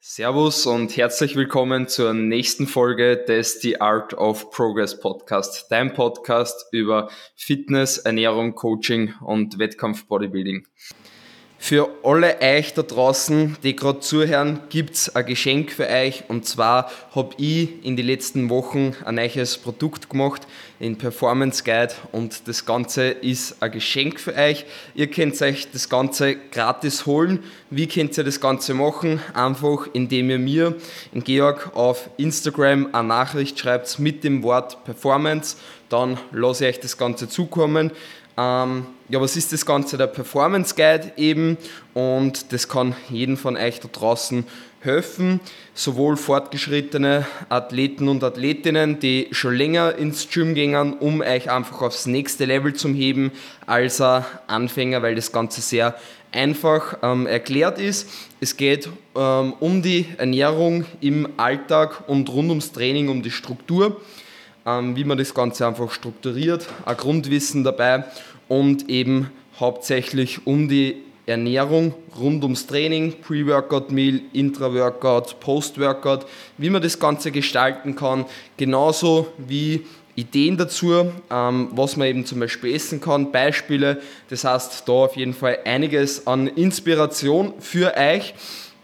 Servus und herzlich willkommen zur nächsten Folge des The Art of Progress Podcast, dein Podcast über Fitness, Ernährung, Coaching und Wettkampf Bodybuilding. Für alle euch da draußen, die gerade zuhören, gibt's ein Geschenk für euch. Und zwar habe ich in den letzten Wochen ein neues Produkt gemacht, den Performance Guide. Und das Ganze ist ein Geschenk für euch. Ihr könnt euch das Ganze gratis holen. Wie könnt ihr das Ganze machen? Einfach indem ihr mir, in Georg, auf Instagram eine Nachricht schreibt mit dem Wort Performance. Dann lasse ich euch das Ganze zukommen. Ähm, ja, was ist das Ganze? Der Performance Guide eben und das kann jedem von euch da draußen helfen, sowohl fortgeschrittene Athleten und Athletinnen, die schon länger ins Gym gehen, um euch einfach aufs nächste Level zu heben, als auch Anfänger, weil das Ganze sehr einfach ähm, erklärt ist. Es geht ähm, um die Ernährung im Alltag und rund ums Training, um die Struktur ähm, wie man das Ganze einfach strukturiert, ein Grundwissen dabei und eben hauptsächlich um die Ernährung rund ums Training, Pre-Workout-Meal, Intra-Workout, Post-Workout, wie man das Ganze gestalten kann, genauso wie Ideen dazu, ähm, was man eben zum Beispiel essen kann, Beispiele. Das heißt, da auf jeden Fall einiges an Inspiration für euch.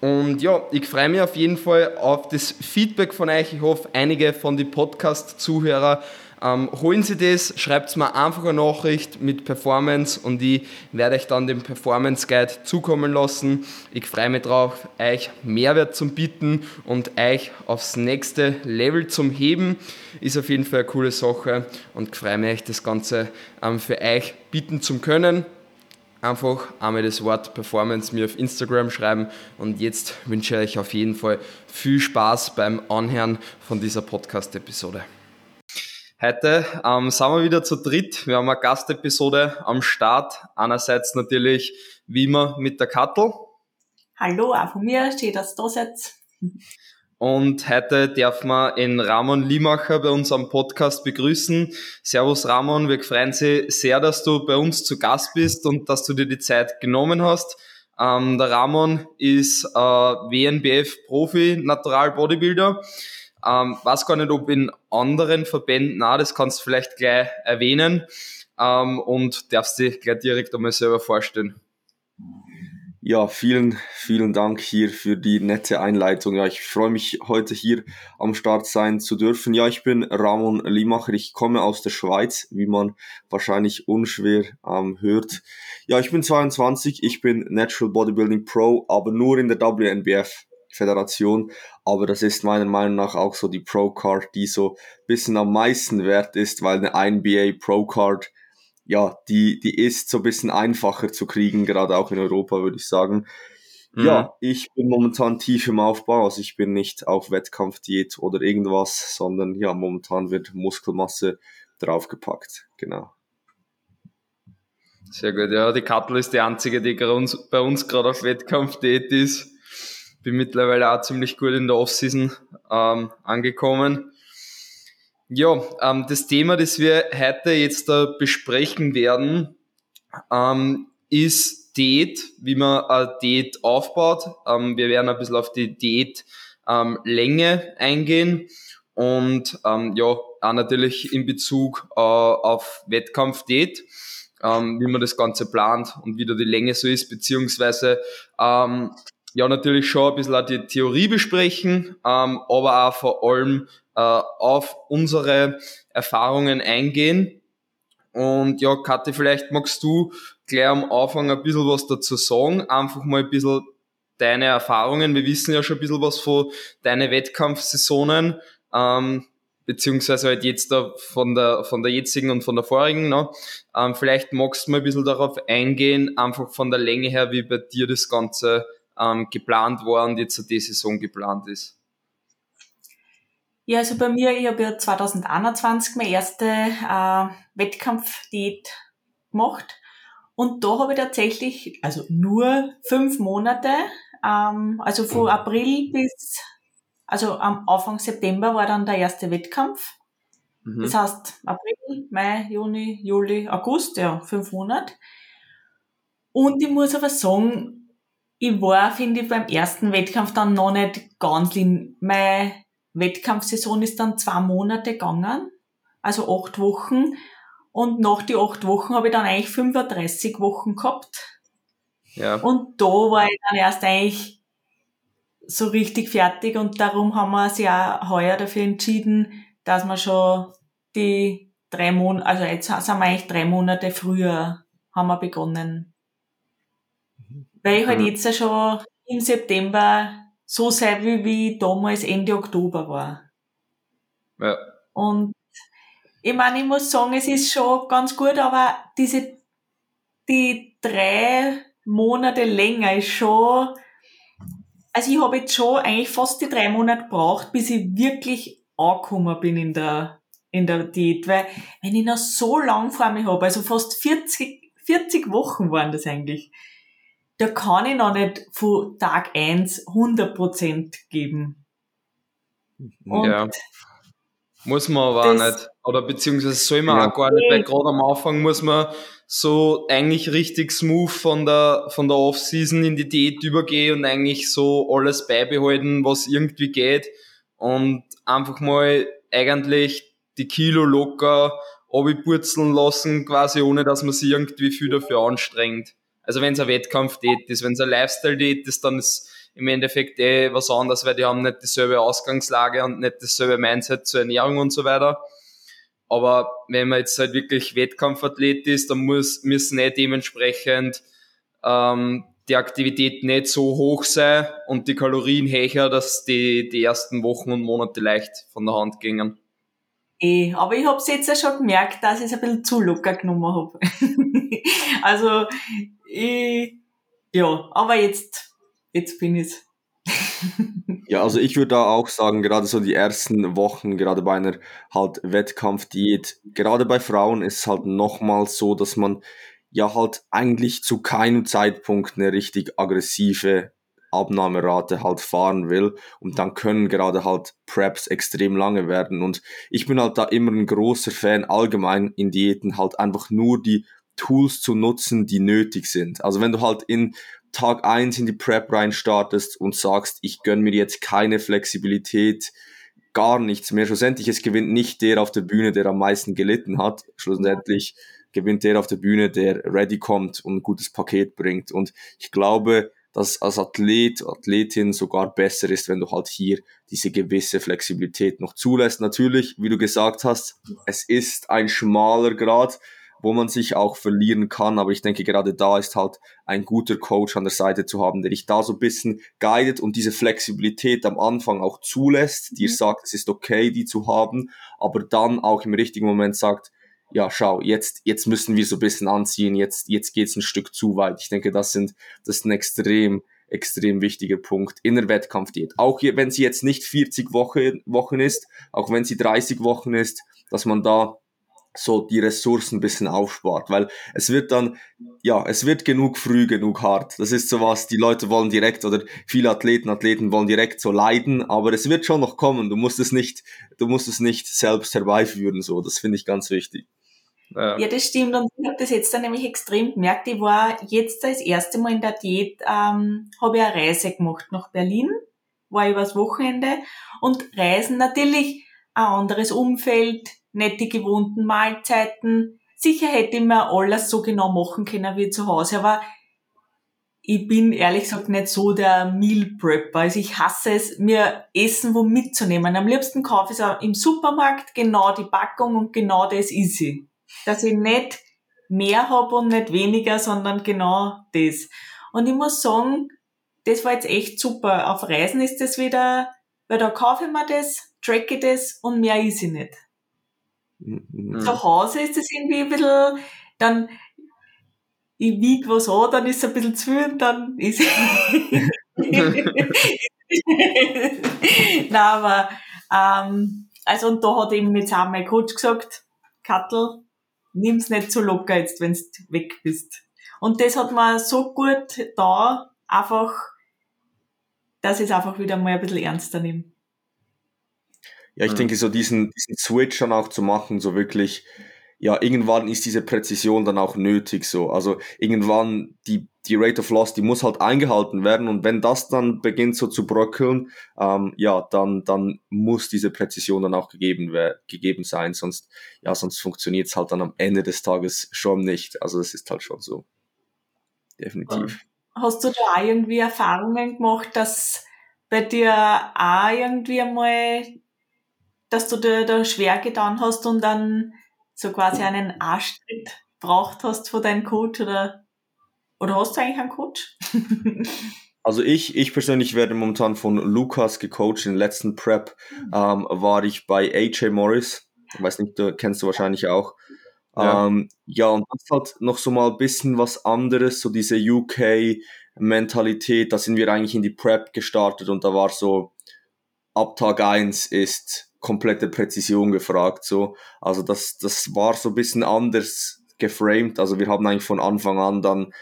Und ja, ich freue mich auf jeden Fall auf das Feedback von euch. Ich hoffe, einige von den Podcast-Zuhörer ähm, holen Sie das, schreibt mir einfach eine Nachricht mit Performance und ich werde euch dann den Performance Guide zukommen lassen. Ich freue mich darauf, euch Mehrwert zu bieten und euch aufs nächste Level zum Heben. Ist auf jeden Fall eine coole Sache und ich freue mich, das Ganze ähm, für euch bieten zu können einfach einmal das Wort Performance mir auf Instagram schreiben und jetzt wünsche ich euch auf jeden Fall viel Spaß beim Anhören von dieser Podcast-Episode. Heute ähm, sind wir wieder zu dritt. Wir haben eine Gastepisode am Start. Einerseits natürlich wie immer mit der Kattel. Hallo, auch von mir, schön, dass du da seid. Und heute dürfen wir in Ramon Limacher bei uns am Podcast begrüßen. Servus Ramon, wir freuen Sie sehr, dass du bei uns zu Gast bist und dass du dir die Zeit genommen hast. Ähm, der Ramon ist äh, WNBF-Profi, Natural Bodybuilder. Ähm, weiß gar nicht, ob in anderen Verbänden, na, das kannst du vielleicht gleich erwähnen ähm, und darfst dich gleich direkt einmal selber vorstellen. Ja, vielen, vielen Dank hier für die nette Einleitung. Ja, ich freue mich heute hier am Start sein zu dürfen. Ja, ich bin Ramon Limacher. Ich komme aus der Schweiz, wie man wahrscheinlich unschwer ähm, hört. Ja, ich bin 22. Ich bin Natural Bodybuilding Pro, aber nur in der WNBF Föderation. Aber das ist meiner Meinung nach auch so die Pro Card, die so bisschen am meisten wert ist, weil eine NBA Pro Card ja, die, die ist so ein bisschen einfacher zu kriegen, gerade auch in Europa, würde ich sagen. Mhm. Ja, ich bin momentan tief im Aufbau, also ich bin nicht auf Wettkampfdiät oder irgendwas, sondern ja, momentan wird Muskelmasse draufgepackt, genau. Sehr gut, ja, die Kattel ist die einzige, die bei uns gerade auf Wettkampfdiät ist. Bin mittlerweile auch ziemlich gut in der Offseason ähm, angekommen. Ja, ähm, das Thema, das wir heute jetzt da besprechen werden, ähm, ist Diät, wie man eine Diät aufbaut. Ähm, wir werden ein bisschen auf die Diätlänge ähm, eingehen und ähm, ja, auch natürlich in Bezug äh, auf Wettkampfdiät, ähm, wie man das Ganze plant und wie da die Länge so ist, beziehungsweise ähm, ja natürlich schon ein bisschen auch die Theorie besprechen, ähm, aber auch vor allem äh, auf unsere Erfahrungen eingehen. Und ja, Kathi, vielleicht magst du gleich am Anfang ein bisschen was dazu sagen, einfach mal ein bisschen deine Erfahrungen. Wir wissen ja schon ein bisschen was von deinen Wettkampfsaisonen, ähm, beziehungsweise halt jetzt da von der, von der jetzigen und von der vorigen. Ne? Ähm, vielleicht magst du mal ein bisschen darauf eingehen, einfach von der Länge her, wie bei dir das Ganze ähm, geplant war und jetzt die Saison geplant ist. Ja, also bei mir, ich habe ja 2021 meine erste äh, Wettkampfdiät gemacht und da habe ich tatsächlich, also nur fünf Monate, ähm, also von April bis, also am Anfang September war dann der erste Wettkampf. Mhm. Das heißt April, Mai, Juni, Juli, August, ja, fünf Monate. Und ich muss aber sagen, ich war, finde ich, beim ersten Wettkampf dann noch nicht ganz in, meine Wettkampfsaison ist dann zwei Monate gegangen, also acht Wochen. Und nach die acht Wochen habe ich dann eigentlich 35 Wochen gehabt. Ja. Und da war ich dann erst eigentlich so richtig fertig und darum haben wir uns ja heuer dafür entschieden, dass wir schon die drei Monate, also jetzt sind wir eigentlich drei Monate früher haben wir begonnen. Weil ich halt mhm. jetzt ja schon im September so sein will, wie damals Ende Oktober war. Ja. Und ich meine, ich muss sagen, es ist schon ganz gut, aber diese, die drei Monate länger ist schon, also ich habe jetzt schon eigentlich fast die drei Monate gebraucht, bis ich wirklich angekommen bin in der, in der Diät, weil wenn ich noch so lang vor mir habe, also fast 40, 40 Wochen waren das eigentlich, da kann ich noch nicht von Tag eins 100% geben. Und ja. Muss man aber auch nicht. Oder beziehungsweise soll man ja. auch gar nicht, weil gerade am Anfang muss man so eigentlich richtig smooth von der, von der Off-Season in die Diät übergehen und eigentlich so alles beibehalten, was irgendwie geht. Und einfach mal eigentlich die Kilo locker abpurzeln lassen, quasi ohne dass man sich irgendwie viel dafür anstrengt. Also wenn es ein Wettkampf-Date ist, wenn es ein Lifestyle-Date ist, dann ist im Endeffekt eh was anderes, weil die haben nicht dieselbe Ausgangslage und nicht dasselbe Mindset zur Ernährung und so weiter. Aber wenn man jetzt halt wirklich Wettkampfathlet ist, dann muss, müssen eh dementsprechend ähm, die Aktivität nicht so hoch sein und die Kalorien höher, dass die, die ersten Wochen und Monate leicht von der Hand gingen. Eh, aber ich habe es jetzt ja schon gemerkt, dass ich es ein bisschen zu locker genommen habe. also, ich, ja, aber jetzt, jetzt bin ich ja, also ich würde da auch sagen, gerade so die ersten Wochen, gerade bei einer halt Wettkampfdiät, gerade bei Frauen ist es halt nochmal so, dass man ja halt eigentlich zu keinem Zeitpunkt eine richtig aggressive Abnahmerate halt fahren will. Und dann können gerade halt Preps extrem lange werden. Und ich bin halt da immer ein großer Fan allgemein in Diäten halt einfach nur die Tools zu nutzen, die nötig sind. Also wenn du halt in Tag eins in die Prep rein startest und sagst, ich gönn mir jetzt keine Flexibilität, gar nichts mehr. Schlussendlich, es gewinnt nicht der auf der Bühne, der am meisten gelitten hat. Schlussendlich gewinnt der auf der Bühne, der ready kommt und ein gutes Paket bringt. Und ich glaube, dass als Athlet, Athletin sogar besser ist, wenn du halt hier diese gewisse Flexibilität noch zulässt. Natürlich, wie du gesagt hast, es ist ein schmaler Grad wo man sich auch verlieren kann. Aber ich denke, gerade da ist halt ein guter Coach an der Seite zu haben, der dich da so ein bisschen guidet und diese Flexibilität am Anfang auch zulässt, dir mhm. sagt, es ist okay, die zu haben, aber dann auch im richtigen Moment sagt, ja, schau, jetzt, jetzt müssen wir so ein bisschen anziehen, jetzt, jetzt geht's ein Stück zu weit. Ich denke, das sind, das ist ein extrem, extrem wichtiger Punkt in der Wettkampfdiät. Auch wenn sie jetzt nicht 40 Wochen, Wochen ist, auch wenn sie 30 Wochen ist, dass man da so die Ressourcen ein bisschen aufspart, weil es wird dann, ja, es wird genug früh, genug hart. Das ist so was, die Leute wollen direkt oder viele Athleten, Athleten wollen direkt so leiden, aber es wird schon noch kommen. Du musst es nicht, du musst es nicht selbst herbeiführen, so. Das finde ich ganz wichtig. Ja. ja, das stimmt. Und ich habe das jetzt dann nämlich extrem gemerkt. Ich war jetzt das erste Mal in der Diät, ähm, habe ich eine Reise gemacht nach Berlin, war übers Wochenende und Reisen natürlich ein anderes Umfeld, nicht die gewohnten Mahlzeiten. Sicher hätte ich mir alles so genau machen können wie zu Hause, aber ich bin ehrlich gesagt nicht so der Meal Prepper. Also ich hasse es, mir Essen wo mitzunehmen. Am liebsten kaufe ich es im Supermarkt genau die Packung und genau das ist sie. Dass ich nicht mehr habe und nicht weniger, sondern genau das. Und ich muss sagen, das war jetzt echt super. Auf Reisen ist das wieder, weil da kaufe ich mir das, tracke das und mehr ist ich nicht. Mhm. Zu Hause ist es irgendwie ein bisschen, dann, ich wiege was an, dann ist es ein bisschen zu viel und dann ist Nein, aber, ähm, also, und da hat eben jetzt auch mein Coach gesagt, Kattel, nimm's nicht so locker jetzt, wenn du weg bist. Und das hat mir so gut da, einfach, dass ich es einfach wieder mal ein bisschen ernster nehme. Ja, ich mhm. denke, so diesen, diesen Switch dann auch zu machen, so wirklich, ja, irgendwann ist diese Präzision dann auch nötig so. Also irgendwann die, die Rate of Loss, die muss halt eingehalten werden und wenn das dann beginnt so zu bröckeln, ähm, ja, dann, dann muss diese Präzision dann auch gegeben, gegeben sein, sonst, ja, sonst funktioniert es halt dann am Ende des Tages schon nicht. Also das ist halt schon so. Definitiv. Hast du da irgendwie Erfahrungen gemacht, dass bei dir auch irgendwie einmal, dass du dir da schwer getan hast und dann so quasi einen Arschtritt braucht hast von deinem Coach oder, oder hast du eigentlich einen Coach? Also ich, ich persönlich werde momentan von Lukas gecoacht. In der letzten Prep ähm, war ich bei AJ Morris. Ich weiß nicht, du kennst du wahrscheinlich auch. Ja. Ähm, ja, und das ist halt noch so mal ein bisschen was anderes, so diese UK-Mentalität. Da sind wir eigentlich in die Prep gestartet und da war so, ab Tag eins ist komplette Präzision gefragt. So. Also das, das war so ein bisschen anders geframed. Also wir haben eigentlich von Anfang an dann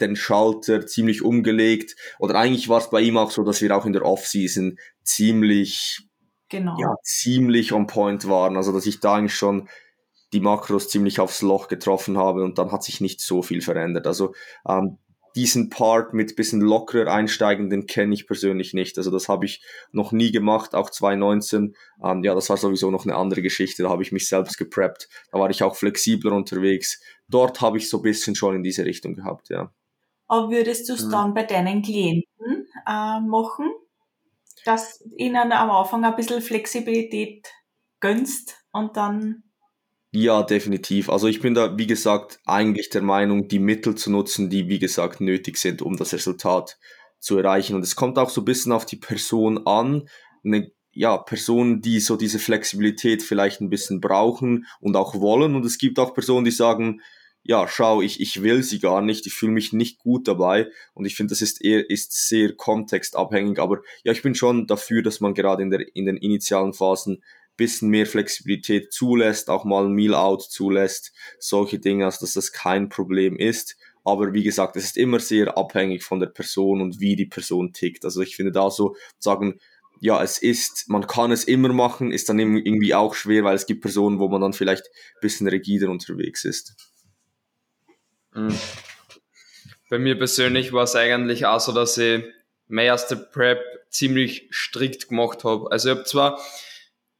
den Schalter ziemlich umgelegt. Oder eigentlich war es bei ihm auch so, dass wir auch in der Offseason ziemlich, genau. ja, ziemlich on point waren. Also dass ich da eigentlich schon die Makros ziemlich aufs Loch getroffen habe und dann hat sich nicht so viel verändert. Also ähm, diesen Part mit bisschen lockerer einsteigen, den kenne ich persönlich nicht. Also das habe ich noch nie gemacht, auch 2019. Ähm, ja, das war sowieso noch eine andere Geschichte. Da habe ich mich selbst gepreppt. Da war ich auch flexibler unterwegs. Dort habe ich so ein bisschen schon in diese Richtung gehabt, ja. Aber würdest du es mhm. dann bei deinen Klienten äh, machen, dass ihnen am Anfang ein bisschen Flexibilität gönnst und dann ja, definitiv. Also ich bin da, wie gesagt, eigentlich der Meinung, die Mittel zu nutzen, die, wie gesagt, nötig sind, um das Resultat zu erreichen. Und es kommt auch so ein bisschen auf die Person an. Eine ja, Personen, die so diese Flexibilität vielleicht ein bisschen brauchen und auch wollen. Und es gibt auch Personen, die sagen, ja, schau, ich, ich will sie gar nicht, ich fühle mich nicht gut dabei. Und ich finde, das ist eher, ist sehr kontextabhängig. Aber ja, ich bin schon dafür, dass man gerade in der, in den initialen Phasen bisschen mehr Flexibilität zulässt, auch mal ein Meal-Out zulässt, solche Dinge, also dass das kein Problem ist. Aber wie gesagt, es ist immer sehr abhängig von der Person und wie die Person tickt. Also ich finde da so sagen, ja, es ist, man kann es immer machen, ist dann irgendwie auch schwer, weil es gibt Personen, wo man dann vielleicht ein bisschen rigider unterwegs ist. Mhm. Bei mir persönlich war es eigentlich auch so, dass ich meine erste Prep ziemlich strikt gemacht habe. Also ich habe zwar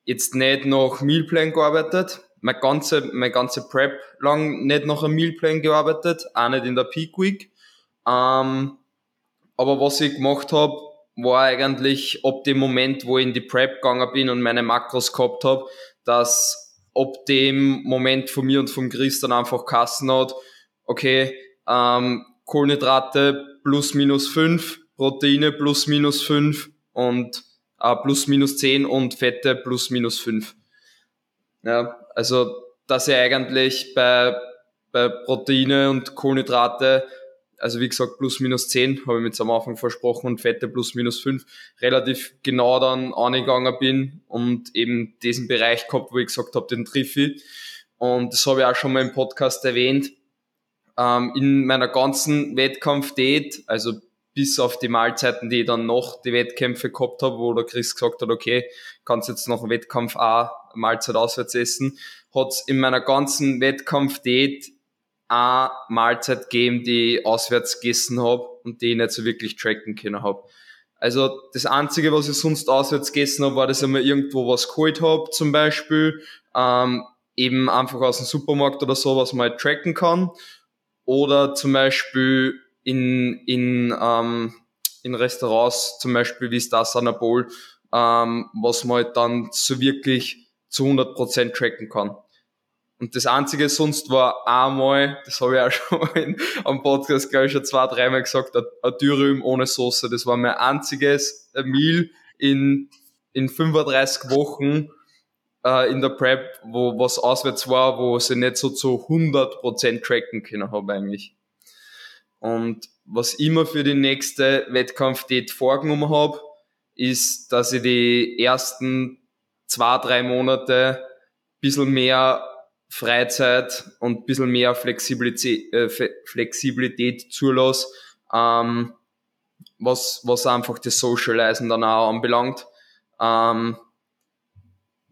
jetzt nicht nach Mealplan gearbeitet. Meine ganze, meine ganze Prep lang nicht nach einem Mealplan gearbeitet, auch nicht in der Peak Week. Ähm, aber was ich gemacht habe, war eigentlich ab dem Moment, wo ich in die Prep gegangen bin und meine Makros gehabt habe, dass ab dem Moment von mir und vom Chris dann einfach Kassen hat, okay, ähm, Kohlenhydrate plus minus fünf, Proteine plus minus fünf und äh, plus minus 10 und Fette plus minus 5. Ja, also dass ich eigentlich bei, bei Proteine und Kohlenhydrate, also wie gesagt plus minus 10, habe ich mit am Anfang versprochen und Fette plus minus 5, relativ genau dann angegangen bin und eben diesen Bereich gehabt, wo ich gesagt habe, den Triffi. Und das habe ich auch schon mal im Podcast erwähnt. Ähm, in meiner ganzen Wettkampf-Date, also bis auf die Mahlzeiten, die ich dann noch die Wettkämpfe gehabt habe, wo der Chris gesagt hat, okay, kannst jetzt noch einen Wettkampf auch Mahlzeit auswärts essen, hat es in meiner ganzen Wettkampf-Date eine Mahlzeit gegeben, die ich auswärts gegessen habe und die ich nicht so wirklich tracken können habe. Also das Einzige, was ich sonst auswärts gegessen habe, war, dass ich mir irgendwo was geholt habe, zum Beispiel, ähm, eben einfach aus dem Supermarkt oder so, was man halt tracken kann. Oder zum Beispiel in, in, ähm, in Restaurants, zum Beispiel wie Stars an Bowl, ähm, was man halt dann so wirklich zu 100% tracken kann. Und das Einzige sonst war einmal, das habe ich auch schon in, am Podcast, glaube ich, schon zwei, dreimal gesagt, ein Dürüm ohne Soße. Das war mein einziges Meal in, in 35 Wochen äh, in der Prep, wo was auswärts war, wo sie nicht so zu 100% tracken können habe eigentlich. Und was ich immer für die nächste Wettkampf-Date vorgenommen habe, ist, dass ich die ersten zwei, drei Monate ein bisschen mehr Freizeit und ein bisschen mehr Flexibilität, äh, Flexibilität zulasse, ähm, was, was einfach das Socializen dann auch anbelangt. Ähm,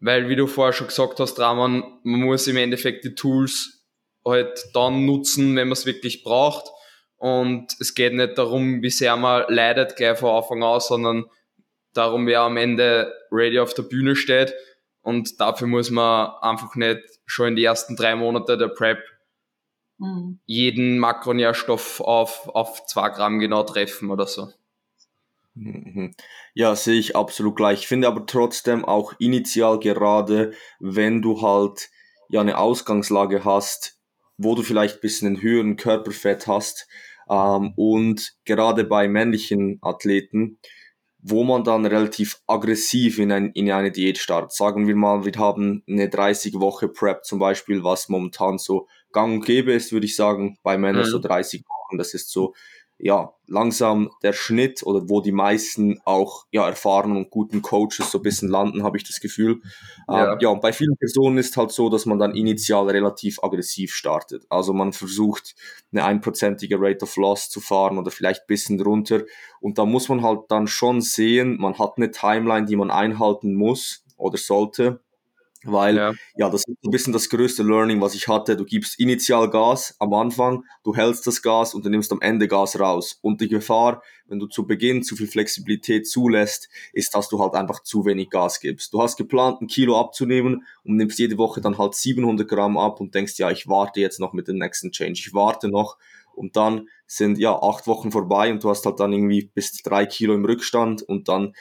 weil wie du vorher schon gesagt hast, Raman, man muss im Endeffekt die Tools halt dann nutzen, wenn man es wirklich braucht. Und es geht nicht darum, wie sehr man leidet gleich von Anfang an, sondern darum, wer am Ende ready auf der Bühne steht. Und dafür muss man einfach nicht schon in die ersten drei Monate der Prep mhm. jeden Makronährstoff auf, auf zwei Gramm genau treffen oder so. Mhm. Ja, sehe ich absolut gleich. Ich finde aber trotzdem auch initial gerade, wenn du halt ja eine Ausgangslage hast, wo du vielleicht ein bisschen einen höheren Körperfett hast ähm, und gerade bei männlichen Athleten, wo man dann relativ aggressiv in, ein, in eine Diät startet. Sagen wir mal, wir haben eine 30 Woche Prep zum Beispiel, was momentan so gang und gäbe ist, würde ich sagen, bei Männern mhm. so 30 Wochen. Das ist so ja, langsam der Schnitt oder wo die meisten auch ja, erfahrenen und guten Coaches so ein bisschen landen, habe ich das Gefühl. Ja. Ähm, ja, und bei vielen Personen ist halt so, dass man dann initial relativ aggressiv startet. Also man versucht, eine einprozentige Rate of Loss zu fahren oder vielleicht bisschen drunter. Und da muss man halt dann schon sehen, man hat eine Timeline, die man einhalten muss oder sollte. Weil, ja. ja, das ist ein bisschen das größte Learning, was ich hatte. Du gibst initial Gas am Anfang, du hältst das Gas und du nimmst am Ende Gas raus. Und die Gefahr, wenn du zu Beginn zu viel Flexibilität zulässt, ist, dass du halt einfach zu wenig Gas gibst. Du hast geplant, ein Kilo abzunehmen und nimmst jede Woche dann halt 700 Gramm ab und denkst, ja, ich warte jetzt noch mit dem nächsten Change. Ich warte noch. Und dann sind, ja, acht Wochen vorbei und du hast halt dann irgendwie bis drei Kilo im Rückstand und dann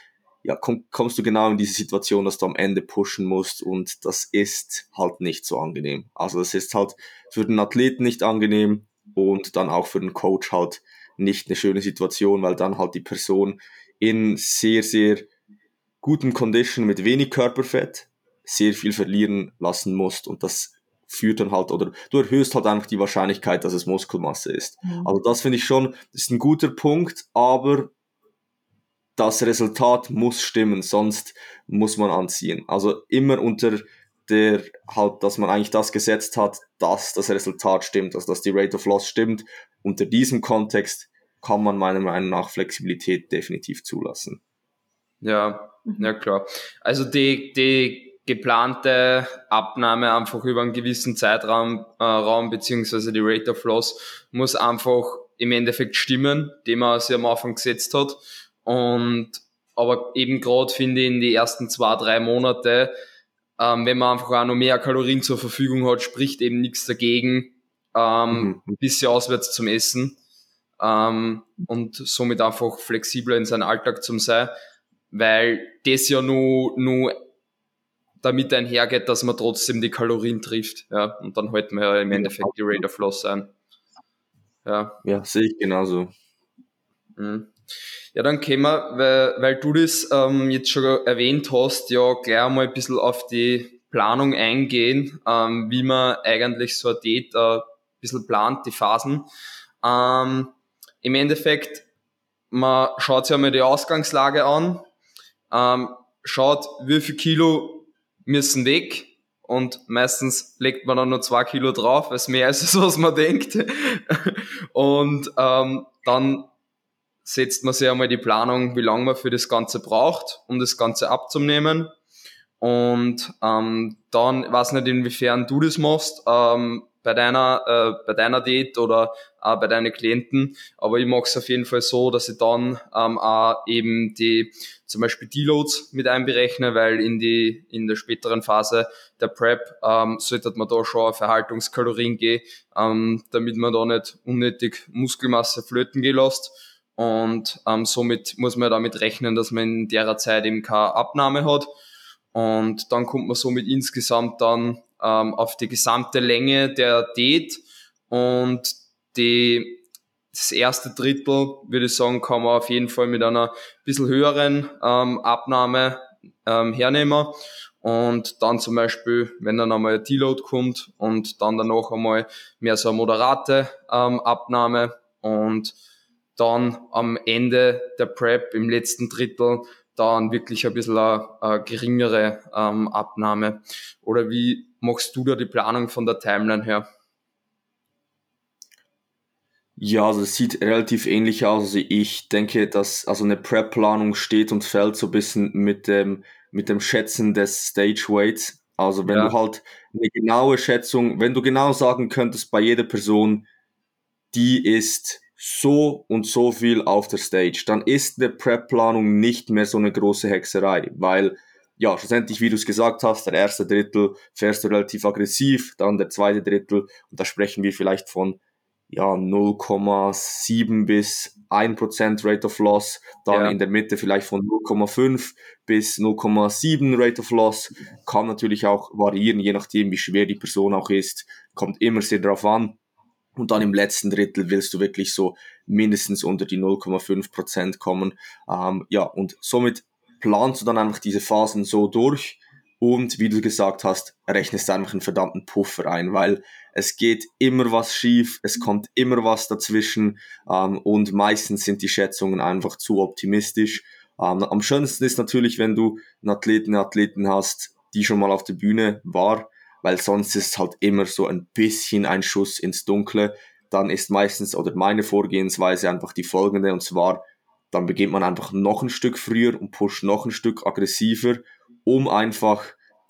ja, komm, kommst du genau in diese Situation, dass du am Ende pushen musst und das ist halt nicht so angenehm. Also das ist halt für den Athleten nicht angenehm und dann auch für den Coach halt nicht eine schöne Situation, weil dann halt die Person in sehr, sehr gutem Condition mit wenig Körperfett sehr viel verlieren lassen musst und das führt dann halt oder du erhöhst halt einfach die Wahrscheinlichkeit, dass es Muskelmasse ist. Mhm. Also das finde ich schon, das ist ein guter Punkt, aber das Resultat muss stimmen, sonst muss man anziehen. Also immer unter der halt, dass man eigentlich das gesetzt hat, dass das Resultat stimmt, also dass die Rate of Loss stimmt. Unter diesem Kontext kann man meiner Meinung nach Flexibilität definitiv zulassen. Ja, ja klar. Also die, die geplante Abnahme einfach über einen gewissen Zeitraum äh, Raum, beziehungsweise die Rate of Loss muss einfach im Endeffekt stimmen, den man sich am Anfang gesetzt hat. Und aber eben gerade finde ich in die ersten zwei, drei Monate, ähm, wenn man einfach auch noch mehr Kalorien zur Verfügung hat, spricht eben nichts dagegen, ähm, mhm. ein bisschen auswärts zum Essen ähm, und somit einfach flexibler in seinem Alltag zum sein, weil das ja nur, nur damit einhergeht, dass man trotzdem die Kalorien trifft. Ja, und dann halten wir ja im Endeffekt die Rate of Loss ein. Ja, ja sehe ich genauso. Mhm. Ja, dann können wir, weil, weil du das ähm, jetzt schon erwähnt hast, ja gleich einmal ein bisschen auf die Planung eingehen, ähm, wie man eigentlich so ein Date äh, ein bisschen plant, die Phasen. Ähm, Im Endeffekt, man schaut sich einmal die Ausgangslage an, ähm, schaut, wie viel Kilo müssen weg und meistens legt man dann nur zwei Kilo drauf, es mehr ist, als was man denkt. und ähm, dann setzt man sich einmal die Planung, wie lange man für das Ganze braucht, um das Ganze abzunehmen. Und ähm, dann, weiß nicht, inwiefern du das machst, ähm, bei deiner, äh, bei deiner Date oder äh, bei deinen Klienten. Aber ich mache es auf jeden Fall so, dass ich dann ähm, auch eben die zum Beispiel Deloads mit einberechne, weil in die in der späteren Phase der Prep ähm, sollte man da schon auf Erhaltungskalorien gehen, ähm, damit man da nicht unnötig Muskelmasse flöten gelässt. Und ähm, somit muss man damit rechnen, dass man in der Zeit eben keine Abnahme hat. Und dann kommt man somit insgesamt dann ähm, auf die gesamte Länge der Date. Und die, das erste Drittel, würde ich sagen, kann man auf jeden Fall mit einer bisschen höheren ähm, Abnahme ähm, hernehmen. Und dann zum Beispiel, wenn dann einmal ein Deload kommt und dann danach einmal mehr so eine moderate ähm, Abnahme und dann am Ende der Prep im letzten Drittel dann wirklich ein bisschen eine, eine geringere ähm, Abnahme. Oder wie machst du da die Planung von der Timeline her? Ja, also es sieht relativ ähnlich aus. Also ich denke, dass also eine Prep-Planung steht und fällt so ein bisschen mit dem mit dem Schätzen des Stage Weights. Also wenn ja. du halt eine genaue Schätzung, wenn du genau sagen könntest bei jeder Person, die ist so und so viel auf der Stage, dann ist eine Prep-Planung nicht mehr so eine große Hexerei, weil ja, schlussendlich, wie du es gesagt hast, der erste Drittel fährst du relativ aggressiv, dann der zweite Drittel und da sprechen wir vielleicht von ja, 0,7 bis 1% Rate of Loss, dann ja. in der Mitte vielleicht von 0,5 bis 0,7 Rate of Loss, kann natürlich auch variieren, je nachdem, wie schwer die Person auch ist, kommt immer sehr drauf an. Und dann im letzten Drittel willst du wirklich so mindestens unter die 0,5% kommen. Ähm, ja, und somit planst du dann einfach diese Phasen so durch und wie du gesagt hast, rechnest einfach einen verdammten Puffer ein, weil es geht immer was schief, es kommt immer was dazwischen ähm, und meistens sind die Schätzungen einfach zu optimistisch. Ähm, am schönsten ist natürlich, wenn du einen Athleten, eine Athleten hast, die schon mal auf der Bühne war, weil sonst ist halt immer so ein bisschen ein Schuss ins Dunkle. Dann ist meistens oder meine Vorgehensweise einfach die folgende und zwar, dann beginnt man einfach noch ein Stück früher und pusht noch ein Stück aggressiver, um einfach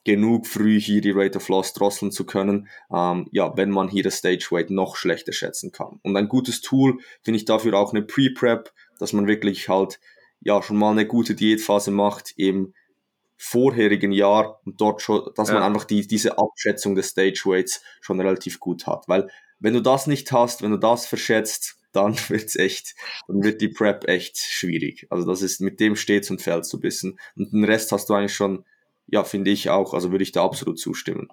genug früh hier die Rate of Loss drosseln zu können, ähm, ja, wenn man hier das Stage Weight noch schlechter schätzen kann. Und ein gutes Tool finde ich dafür auch eine Pre-Prep, dass man wirklich halt ja schon mal eine gute Diätphase macht im vorherigen Jahr und dort schon, dass ja. man einfach die, diese Abschätzung des Stage Weights schon relativ gut hat. Weil wenn du das nicht hast, wenn du das verschätzt, dann wird's echt, dann wird die Prep echt schwierig. Also das ist, mit dem steht's und fällt so ein bisschen. Und den Rest hast du eigentlich schon ja, finde ich auch. Also würde ich da absolut zustimmen.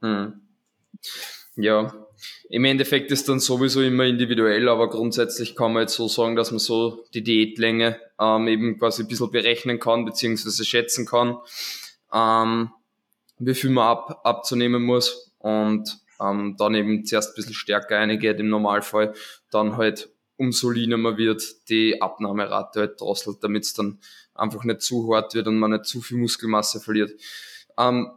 Hm. Ja, im Endeffekt ist dann sowieso immer individuell, aber grundsätzlich kann man jetzt so sagen, dass man so die Diätlänge ähm, eben quasi ein bisschen berechnen kann, beziehungsweise schätzen kann, ähm, wie viel man ab, abzunehmen muss und ähm, dann eben zuerst ein bisschen stärker eingeht im Normalfall, dann halt umso leaner man wird, die Abnahmerate halt drosselt, damit es dann einfach nicht zu hart wird und man nicht zu viel Muskelmasse verliert. Ähm,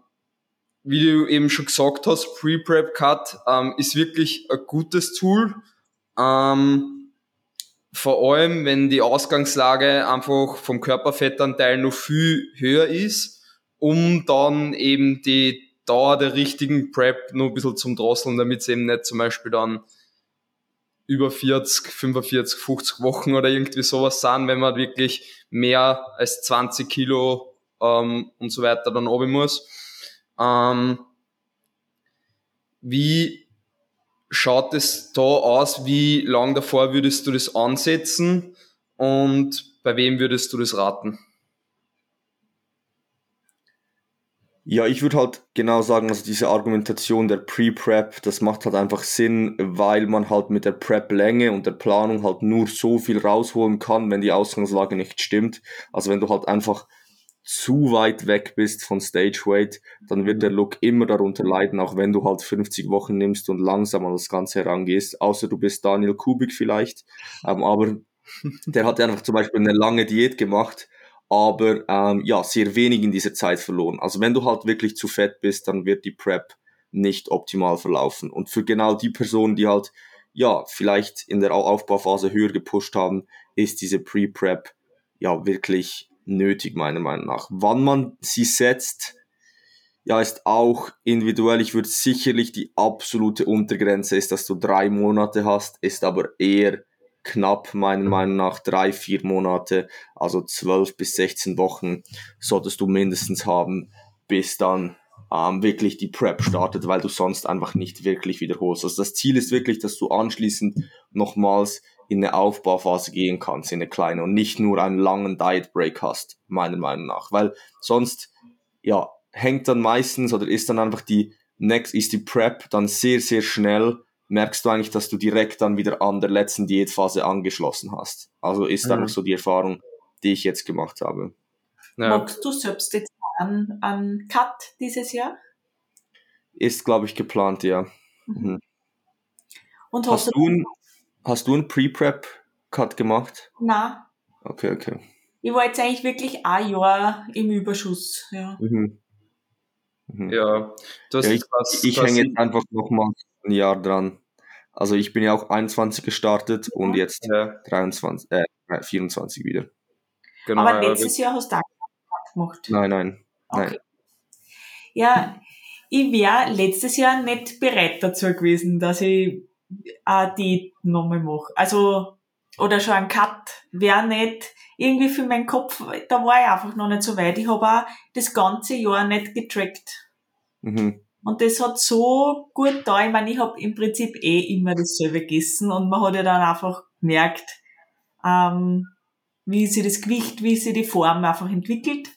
wie du eben schon gesagt hast, Pre-Prep Cut ähm, ist wirklich ein gutes Tool. Ähm, vor allem, wenn die Ausgangslage einfach vom Körperfettanteil noch viel höher ist, um dann eben die Dauer der richtigen Prep noch ein bisschen zum Drosseln, damit es eben nicht zum Beispiel dann über 40, 45, 50 Wochen oder irgendwie sowas sind, wenn man wirklich mehr als 20 Kilo ähm, und so weiter dann oben muss. Ähm, wie schaut es da aus? Wie lang davor würdest du das ansetzen und bei wem würdest du das raten? Ja, ich würde halt genau sagen, also diese Argumentation der Pre-Prep, das macht halt einfach Sinn, weil man halt mit der Prep-Länge und der Planung halt nur so viel rausholen kann, wenn die Ausgangslage nicht stimmt. Also wenn du halt einfach zu weit weg bist von Stage Weight, dann wird der Look immer darunter leiden, auch wenn du halt 50 Wochen nimmst und langsam an das Ganze herangehst, außer du bist Daniel Kubik vielleicht. Ähm, aber der hat einfach zum Beispiel eine lange Diät gemacht aber ähm, ja, sehr wenig in dieser Zeit verloren. Also wenn du halt wirklich zu fett bist, dann wird die Prep nicht optimal verlaufen. Und für genau die Personen, die halt ja vielleicht in der Aufbauphase höher gepusht haben, ist diese Pre-Prep ja wirklich nötig, meiner Meinung nach. Wann man sie setzt, ja, ist auch individuell. Ich würde sicherlich die absolute Untergrenze ist, dass du drei Monate hast, ist aber eher knapp meiner Meinung nach drei, vier Monate, also zwölf bis 16 Wochen solltest du mindestens haben, bis dann ähm, wirklich die Prep startet, weil du sonst einfach nicht wirklich wiederholst. Also das Ziel ist wirklich, dass du anschließend nochmals in eine Aufbauphase gehen kannst, in eine kleine und nicht nur einen langen Diet Break hast, meiner Meinung nach, weil sonst, ja, hängt dann meistens oder ist dann einfach die next, ist die Prep dann sehr, sehr schnell merkst du eigentlich, dass du direkt dann wieder an der letzten Diätphase angeschlossen hast. Also ist mhm. einfach so die Erfahrung, die ich jetzt gemacht habe. Ja. Magst du selbst jetzt an, an Cut dieses Jahr? Ist, glaube ich, geplant, ja. Mhm. Und hast, hast du, ein, hast du einen Pre-Prep-Cut gemacht? Na. Okay, okay. Ich war jetzt eigentlich wirklich ein Jahr im Überschuss, ja. Mhm. Mhm. Ja, das ja, ich, was, ich hänge jetzt einfach nochmal ein Jahr dran. Also ich bin ja auch 21 gestartet und jetzt ja. 23, äh, 24 wieder. Genau, Aber letztes Jahr hast du auch gemacht? Nein, nein. Okay. nein. Ja, ich wäre letztes Jahr nicht bereit dazu gewesen, dass ich eine Diät nochmal mache. Also, oder schon ein Cut wäre nicht irgendwie für meinen Kopf, da war ich einfach noch nicht so weit. Ich habe auch das ganze Jahr nicht getrackt. Mhm. Und das hat so gut da. Ich meine, ich habe im Prinzip eh immer dasselbe gegessen und man hat ja dann einfach gemerkt, ähm, wie sich das Gewicht, wie sich die Form einfach entwickelt.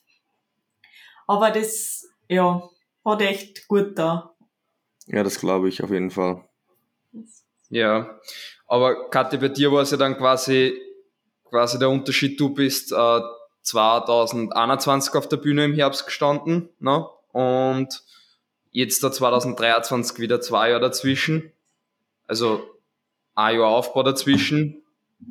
Aber das, ja, hat echt gut da. Ja, das glaube ich auf jeden Fall. Ja, aber Kathi, bei dir war es ja dann quasi, quasi der Unterschied, du bist äh, 2021 auf der Bühne im Herbst gestanden, ne? Und jetzt da 2023 wieder zwei Jahre dazwischen. Also ein Jahr Aufbau dazwischen,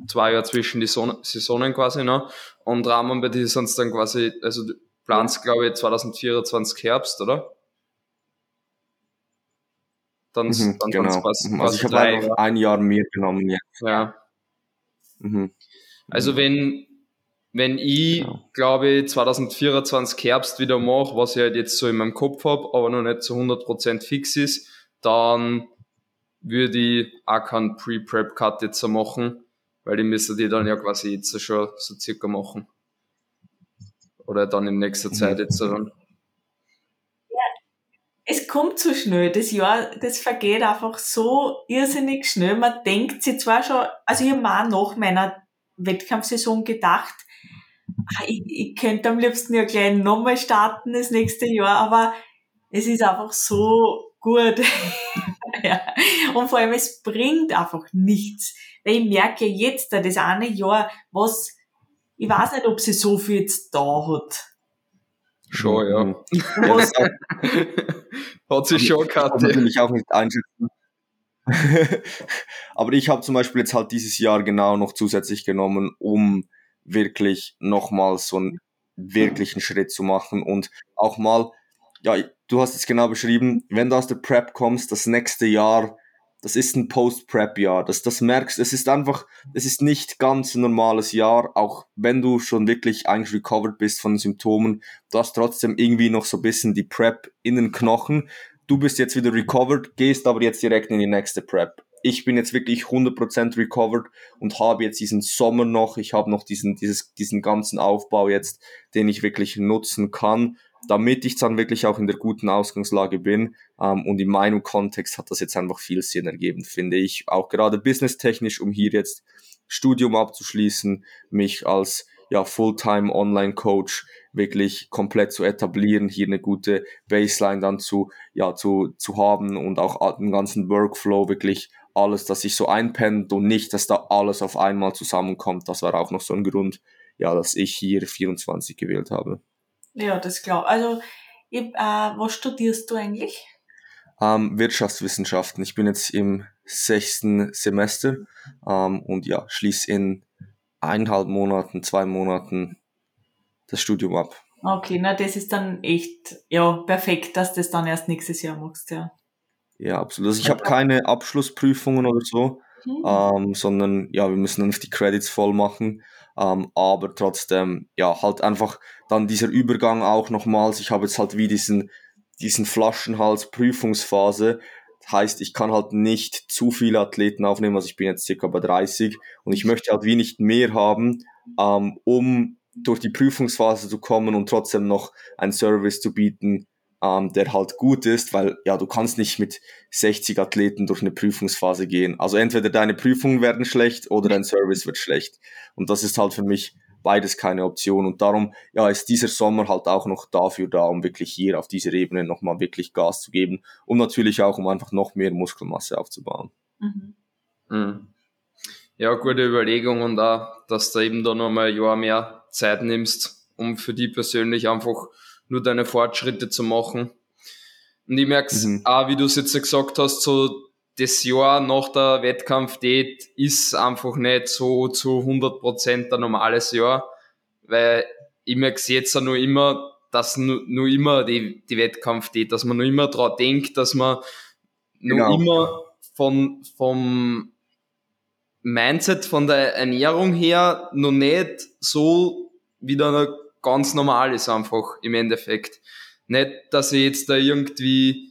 zwei Jahre zwischen die Son Saisonen quasi, ne? Und Rahmen bei dir sonst dann quasi, also du planst glaube ich 2024 Herbst, oder? Dann, Mhm, dann genau. quasi, Mhm. quasi Also ich habe Jahre. ein Jahr mehr genommen jetzt. Ja. Mhm. Also wenn, wenn ich, Genau. glaube ich, 2024 Herbst wieder mache, was ich halt jetzt so in meinem Kopf habe, aber noch nicht zu 100% fix ist, dann würde ich auch keinen Pre-Prep-Cut jetzt so machen, weil ich müsste die dann ja quasi jetzt schon so circa machen. Oder dann in nächster Mhm. Zeit jetzt dann. Es kommt so schnell. Das Jahr, das vergeht einfach so irrsinnig schnell. Man denkt sich zwar schon, also ich habe mir nach meiner Wettkampfsaison gedacht, ah, ich, ich könnte am liebsten ja gleich nochmal starten das nächste Jahr, aber es ist einfach so gut. ja. Und vor allem, es bringt einfach nichts. Weil ich merke jetzt, das eine Jahr, was, ich weiß nicht, ob sie so viel jetzt da hat. Schon, ja. Mhm. ja Hat sich schon kann Karte. natürlich auch nicht einschätzen. Aber ich habe zum Beispiel jetzt halt dieses Jahr genau noch zusätzlich genommen, um wirklich nochmal so einen wirklichen Schritt zu machen und auch mal, ja, du hast es genau beschrieben, wenn du aus der Prep kommst, das nächste Jahr, das ist ein Post-Prep-Jahr, das, das merkst, es ist einfach, es ist nicht ganz ein normales Jahr, auch wenn du schon wirklich eigentlich recovered bist von den Symptomen, du hast trotzdem irgendwie noch so ein bisschen die Prep in den Knochen, du bist jetzt wieder recovered, gehst aber jetzt direkt in die nächste Prep. Ich bin jetzt wirklich 100% recovered und habe jetzt diesen Sommer noch, ich habe noch diesen, dieses, diesen ganzen Aufbau jetzt, den ich wirklich nutzen kann, damit ich dann wirklich auch in der guten Ausgangslage bin. Ähm, und in meinem Kontext hat das jetzt einfach viel Sinn ergeben, finde ich. Auch gerade businesstechnisch, um hier jetzt Studium abzuschließen, mich als ja, Fulltime Online-Coach wirklich komplett zu etablieren, hier eine gute Baseline dann zu, ja, zu, zu haben und auch den ganzen Workflow wirklich alles, dass sich so einpennt und nicht, dass da alles auf einmal zusammenkommt. Das war auch noch so ein Grund, ja, dass ich hier 24 gewählt habe. Ja, das klar. Also, ich, äh, was studierst du eigentlich? Ähm, Wirtschaftswissenschaften. Ich bin jetzt im sechsten Semester ähm, und ja, schließe in eineinhalb Monaten, zwei Monaten das Studium ab. Okay, na, das ist dann echt, ja, perfekt, dass du das dann erst nächstes Jahr machst, ja. Ja, absolut. Also ich habe keine Abschlussprüfungen oder so, Hm. ähm, sondern ja, wir müssen einfach die Credits voll machen. Ähm, aber trotzdem, ja, halt einfach dann dieser Übergang auch nochmals. Ich habe jetzt halt wie diesen, diesen Flaschenhals Prüfungsphase. Heißt, ich kann halt nicht zu viele Athleten aufnehmen, also ich bin jetzt circa bei 30 und ich möchte halt wie nicht mehr haben, ähm, um durch die Prüfungsphase zu kommen und trotzdem noch einen Service zu bieten, ähm, der halt gut ist, weil ja, du kannst nicht mit 60 Athleten durch eine Prüfungsphase gehen. Also entweder deine Prüfungen werden schlecht oder dein Service wird schlecht. Und das ist halt für mich beides keine Option. Und darum ja, ist dieser Sommer halt auch noch dafür da, um wirklich hier auf dieser Ebene nochmal wirklich Gas zu geben und natürlich auch, um einfach noch mehr Muskelmasse aufzubauen. Mhm. Mhm. Ja, gute Überlegung und auch, dass du eben da nochmal ein Jahr mehr Zeit nimmst, um für die persönlich einfach nur deine Fortschritte zu machen. Und ich merke es Mhm. auch, wie du es jetzt gesagt hast, so das Jahr nach der Wettkampfdiät ist einfach nicht so zu 100% ein normales Jahr, weil ich merke es jetzt auch nur immer, dass nur, nur immer die, die Wettkampfdiät, dass man nur immer dran denkt, dass man nur Genau. immer von, vom Mindset, von der Ernährung her noch nicht so wieder ganz normal ist einfach im Endeffekt. Nicht, dass ich jetzt da irgendwie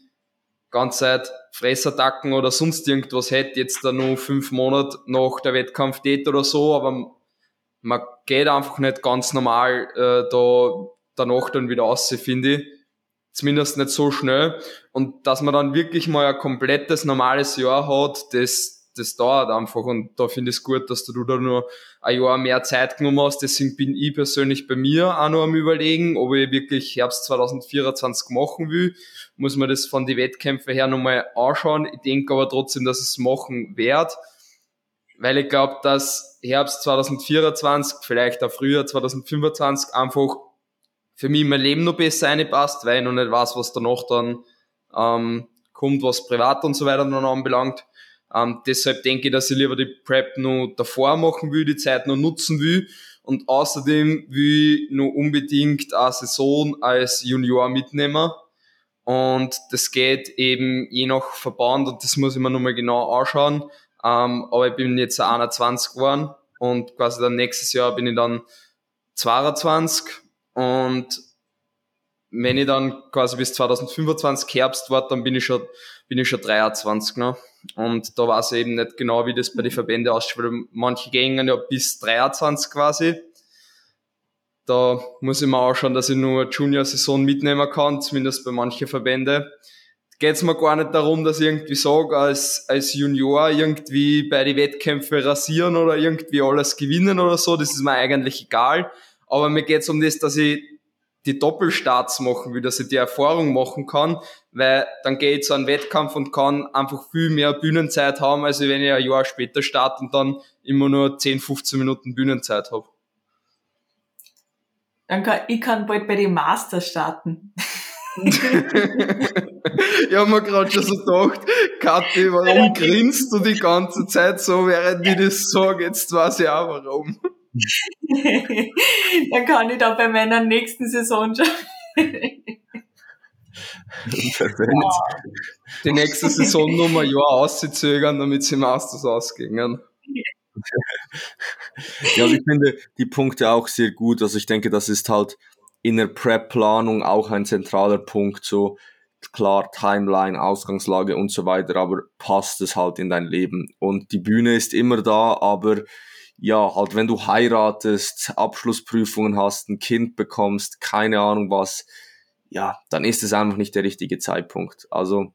ganz Zeit Fressattacken oder sonst irgendwas hätte, jetzt da nur fünf Monate nach der Wettkampf geht oder so, aber man geht einfach nicht ganz normal äh, da danach dann wieder aus, finde ich. Zumindest nicht so schnell. Und dass man dann wirklich mal ein komplettes normales Jahr hat, das das dauert einfach und da finde ich es gut, dass du da nur ein Jahr mehr Zeit genommen hast. Deswegen bin ich persönlich bei mir auch noch am überlegen, ob ich wirklich Herbst 2024 machen will. Muss man das von den Wettkämpfen her nochmal anschauen. Ich denke aber trotzdem, dass ich es machen werde, weil ich glaube, dass Herbst 2024, vielleicht auch früher 2025 einfach für mich mein Leben noch besser reinpasst, weil ich noch nicht weiß, was danach dann ähm, kommt, was privat und so weiter noch anbelangt. Ähm, deshalb denke ich, dass ich lieber die Prep noch davor machen will, die Zeit noch nutzen will. Und außerdem will ich noch unbedingt eine Saison als Junior mitnehmen. Und das geht eben je nach Verband und das muss ich mir nochmal genau anschauen. Ähm, aber ich bin jetzt 21 geworden und quasi dann nächstes Jahr bin ich dann 22 und wenn ich dann quasi bis 2025 Herbst warte, dann bin ich schon, bin ich schon 23, ne? Und da weiß ich eben nicht genau, wie das bei den Verbänden ausschaut, manche gehen ja bis 23 quasi. Da muss ich mir auch schauen, dass ich nur Junior-Saison mitnehmen kann, zumindest bei manchen Verbänden. Geht es mir gar nicht darum, dass ich irgendwie sage, als, als Junior irgendwie bei den Wettkämpfen rasieren oder irgendwie alles gewinnen oder so, das ist mir eigentlich egal. Aber mir geht es um das, dass ich die Doppelstarts machen will, dass ich die Erfahrung machen kann, weil dann gehe ich zu einem Wettkampf und kann einfach viel mehr Bühnenzeit haben, als wenn ich ein Jahr später starte und dann immer nur 10, 15 Minuten Bühnenzeit habe. Dann kann, ich kann bald bei den Masters starten. ich habe mir gerade schon so gedacht, Kathi, warum grinst du die ganze Zeit so, während ich das sage? Jetzt weiß ich auch warum. Dann kann ich da bei meiner nächsten Saison schon. Perfekt. Die nächste Saison noch mal ein Jahr auszuzögern, damit sie Masters ausgingen. ja, also ich finde die Punkte auch sehr gut. Also ich denke, das ist halt in der Prep-Planung auch ein zentraler Punkt, so klar Timeline, Ausgangslage und so weiter, aber passt es halt in dein Leben. Und die Bühne ist immer da, aber ja, halt wenn du heiratest, Abschlussprüfungen hast, ein Kind bekommst, keine Ahnung was, ja, dann ist es einfach nicht der richtige Zeitpunkt. Also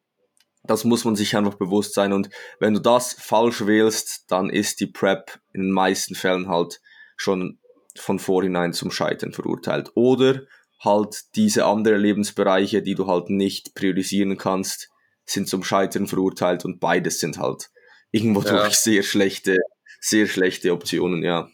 das muss man sich einfach bewusst sein und wenn du das falsch wählst, dann ist die Prep in den meisten Fällen halt schon von vorhinein zum Scheitern verurteilt. Oder halt diese anderen Lebensbereiche, die du halt nicht priorisieren kannst, sind zum Scheitern verurteilt und beides sind halt irgendwo ja. durch sehr schlechte sehr schlechte Optionen, ja.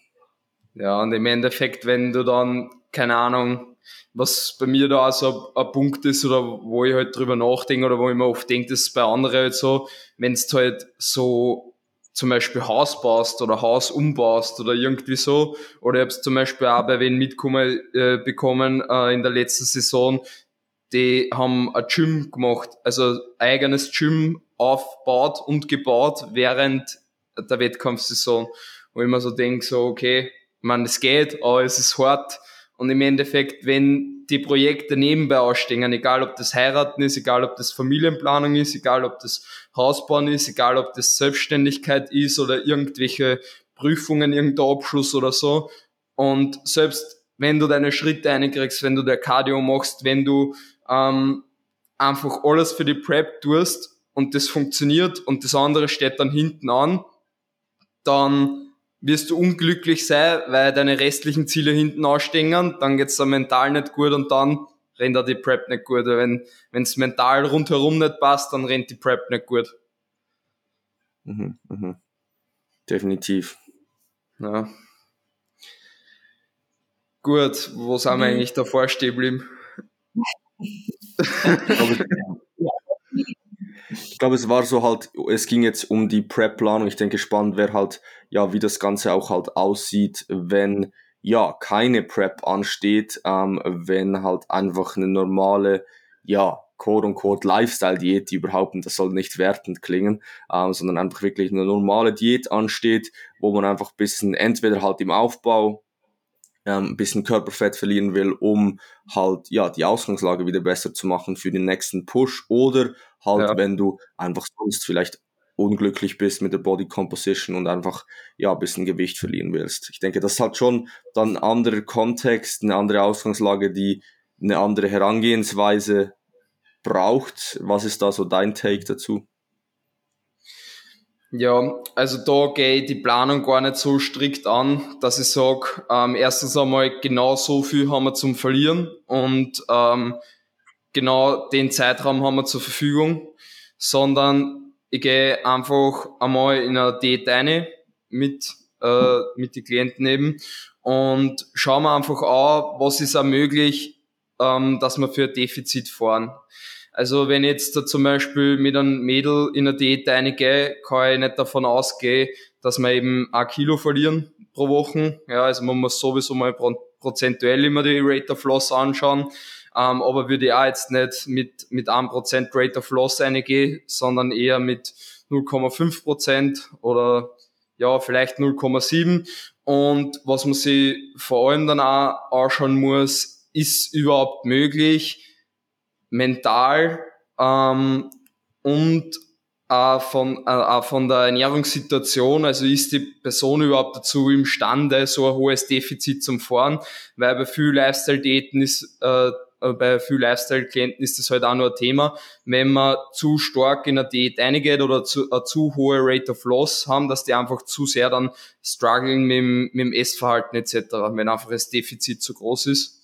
Ja, und im Endeffekt, wenn du dann, keine Ahnung, was bei mir da so ein, Punkt ist oder wo ich halt drüber nachdenke oder wo ich mir oft denke, das ist bei anderen halt so, wenn du halt so zum Beispiel Haus baust oder Haus umbaust oder irgendwie so, oder ich habe zum Beispiel auch bei wen mitkommen äh, bekommen äh, in der letzten Saison, die haben ein Gym gemacht, also eigenes Gym aufgebaut und gebaut, während der Wettkampfsaison, wo ich mir so denke, so, okay, man, es geht, aber es ist hart. Und im Endeffekt, wenn die Projekte nebenbei ausstehen, egal ob das Heiraten ist, egal ob das Familienplanung ist, egal ob das Hausbauen ist, egal ob das Selbstständigkeit ist oder irgendwelche Prüfungen, irgendein Abschluss oder so. Und selbst wenn du deine Schritte einkriegst, wenn du der Cardio machst, wenn du ähm, einfach alles für die Prep tust und das funktioniert und das andere steht dann hinten an, dann wirst du unglücklich sein, weil deine restlichen Ziele hinten ausstehen, dann geht's da mental nicht gut und dann rennt da die Prep nicht gut. Wenn es mental rundherum nicht passt, dann rennt die Prep nicht gut. Mhm, mhm. Definitiv. Ja. Gut, wo sind wir mhm. eigentlich davor stehen geblieben? Ich glaube, es war so halt, es ging jetzt um die Prep-Planung. Ich denke, spannend wäre halt, ja, wie das Ganze auch halt aussieht, wenn ja keine Prep ansteht, ähm, wenn halt einfach eine normale, ja, quote-unquote Lifestyle-Diät, die überhaupt, das soll nicht wertend klingen, ähm, sondern einfach wirklich eine normale Diät ansteht, wo man einfach ein bisschen entweder halt im Aufbau ähm, ein bisschen Körperfett verlieren will, um halt ja die Ausgangslage wieder besser zu machen für den nächsten Push oder halt ja. wenn du einfach sonst vielleicht unglücklich bist mit der Body Composition und einfach ja ein bisschen Gewicht verlieren willst. Ich denke, das hat schon dann ein anderer Kontext, eine andere Ausgangslage, die eine andere Herangehensweise braucht. Was ist da so dein Take dazu? Ja, also da gehe ich die Planung gar nicht so strikt an, dass ich sage, ähm, erstens einmal genau so viel haben wir zum Verlieren und ähm, genau den Zeitraum haben wir zur Verfügung, sondern ich gehe einfach einmal in eine rein mit, äh, mit den Klienten eben und schauen wir einfach an, was ist auch möglich, ähm, dass wir für ein Defizit fahren. Also wenn ich jetzt da zum Beispiel mit einem Mädel in eine Diät reingehe, kann ich nicht davon ausgehen, dass wir eben ein Kilo verlieren pro Woche. Ja, also man muss sowieso mal prozentuell immer die Rate of Loss anschauen. Ähm, aber würde ich auch jetzt nicht mit, mit einem Prozent Rate of Loss reingehen, sondern eher mit 0,5 Prozent oder ja, vielleicht 0,7. Und was man sich vor allem dann auch anschauen muss, ist überhaupt möglich, mental ähm, und äh, von, äh, von der Ernährungssituation, also ist die Person überhaupt dazu imstande, so ein hohes Defizit zu fahren, weil bei vielen Lifestyle-Diäten ist, äh, bei vielen Lifestyle-Klienten ist das halt auch nur ein Thema, wenn man zu stark in eine Diät eingeht oder zu, eine zu hohe Rate of Loss haben, dass die einfach zu sehr dann strugglen mit dem, mit dem Essverhalten etc., wenn einfach das Defizit zu groß ist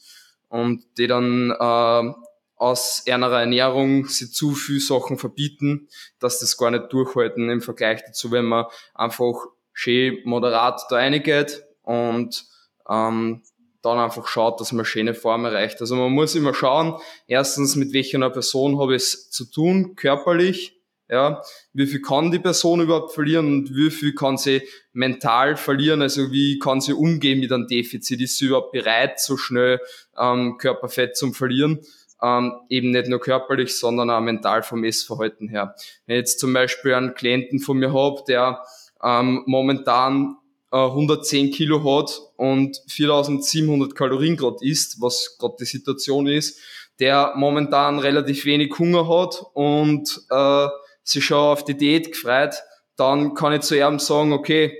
und die dann äh, aus einer Ernährung sie zu viel Sachen verbieten, dass das gar nicht durchhalten im Vergleich dazu, wenn man einfach schön moderat da reingeht und ähm, dann einfach schaut, dass man schöne Form erreicht. Also man muss immer schauen, erstens, mit welcher Person habe ich es zu tun, körperlich, ja, wie viel kann die Person überhaupt verlieren und wie viel kann sie mental verlieren, also wie kann sie umgehen mit einem Defizit, ist sie überhaupt bereit, so schnell ähm, Körperfett zu verlieren ähm, eben nicht nur körperlich, sondern auch mental vom Essverhalten her. Wenn ich jetzt zum Beispiel einen Klienten von mir habe, der ähm, momentan äh, 110 Kilo hat und 4700 Kalorien gerade isst, was gerade die Situation ist, der momentan relativ wenig Hunger hat und äh, sich schon auf die Diät gefreut, dann kann ich zu ihm sagen, okay,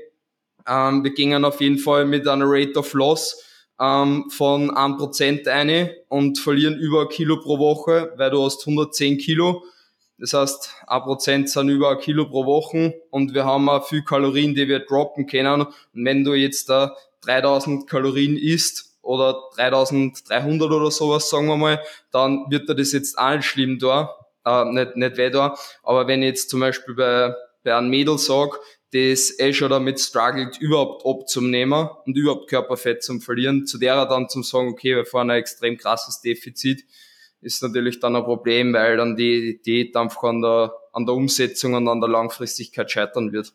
ähm, wir gingen auf jeden Fall mit einer Rate of Loss ähm, von 1% eine und verlieren über ein Kilo pro Woche, weil du hast 110 Kilo. Das heißt, 1% sind über ein Kilo pro Woche und wir haben auch viel Kalorien, die wir droppen können. Und wenn du jetzt da 3000 Kalorien isst oder 3300 oder sowas, sagen wir mal, dann wird dir das jetzt auch nicht schlimm da, äh, nicht, nicht weh da. Aber wenn ich jetzt zum Beispiel bei, bei einem Mädel sage, das eh schon damit struggelt, überhaupt abzunehmen und überhaupt Körperfett zum Verlieren, zu der er dann zum sagen, okay, wir fahren ein extrem krasses Defizit, ist natürlich dann ein Problem, weil dann die Diät einfach an der, an der Umsetzung und an der Langfristigkeit scheitern wird.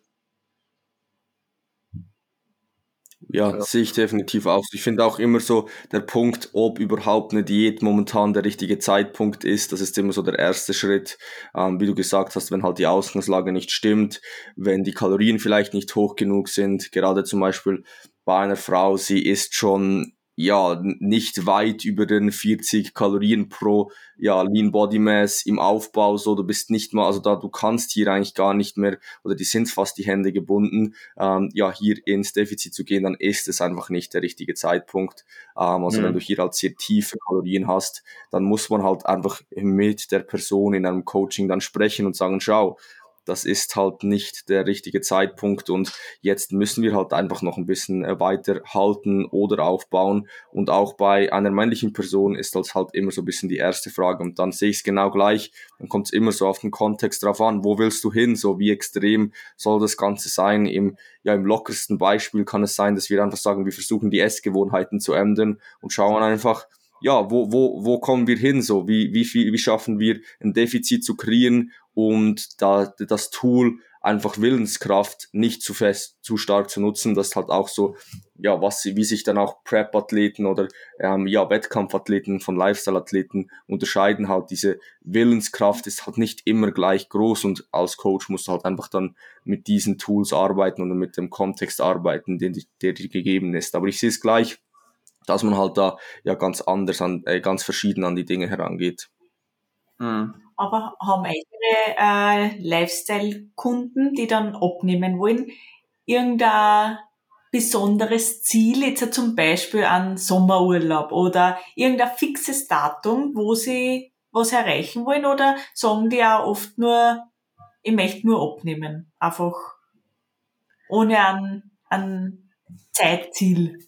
Ja, ja, sehe ich definitiv auch. Ich finde auch immer so der Punkt, ob überhaupt eine Diät momentan der richtige Zeitpunkt ist, das ist immer so der erste Schritt. Ähm, wie du gesagt hast, wenn halt die Ausgangslage nicht stimmt, wenn die Kalorien vielleicht nicht hoch genug sind, gerade zum Beispiel bei einer Frau, sie ist schon ja, nicht weit über den 40 Kalorien pro ja, Lean Body Mass im Aufbau, so du bist nicht mal, also da du kannst hier eigentlich gar nicht mehr, oder die sind fast die Hände gebunden, ähm, ja, hier ins Defizit zu gehen, dann ist es einfach nicht der richtige Zeitpunkt. Ähm, also mhm. wenn du hier halt sehr tiefe Kalorien hast, dann muss man halt einfach mit der Person in einem Coaching dann sprechen und sagen, schau, das ist halt nicht der richtige Zeitpunkt und jetzt müssen wir halt einfach noch ein bisschen äh, weiter halten oder aufbauen. Und auch bei einer männlichen Person ist das halt immer so ein bisschen die erste Frage und dann sehe ich es genau gleich, dann kommt es immer so auf den Kontext drauf an, wo willst du hin, so wie extrem soll das Ganze sein, im, ja im lockersten Beispiel kann es sein, dass wir einfach sagen, wir versuchen die Essgewohnheiten zu ändern und schauen einfach, ja, wo, wo, wo kommen wir hin? So, wie, wie viel, wie schaffen wir ein Defizit zu kreieren und da das Tool einfach Willenskraft nicht zu fest, zu stark zu nutzen, das halt auch so, ja, was wie sich dann auch Prep-Athleten oder ähm, ja, Wettkampfathleten von Lifestyle-Athleten unterscheiden, halt diese Willenskraft ist halt nicht immer gleich groß und als Coach musst du halt einfach dann mit diesen Tools arbeiten und mit dem Kontext arbeiten, den, der dir gegeben ist. Aber ich sehe es gleich, dass man halt da ja ganz anders an, äh, ganz verschieden an die Dinge herangeht. Mhm. Aber haben eigene äh, Lifestyle-Kunden, die dann abnehmen wollen, irgendein besonderes Ziel, jetzt zum Beispiel an Sommerurlaub oder irgendein fixes Datum, wo sie was erreichen wollen oder sagen die auch oft nur, ich möchte nur abnehmen, einfach ohne ein, ein Zeitziel?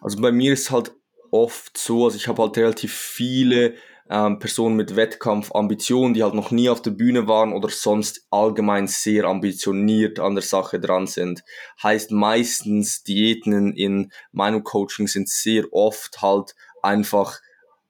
Also bei mir ist halt oft so, also ich habe halt relativ viele ähm, Personen mit Wettkampfambitionen, die halt noch nie auf der Bühne waren oder sonst allgemein sehr ambitioniert an der Sache dran sind. Heißt meistens Diäten in meinem Coaching sind sehr oft halt einfach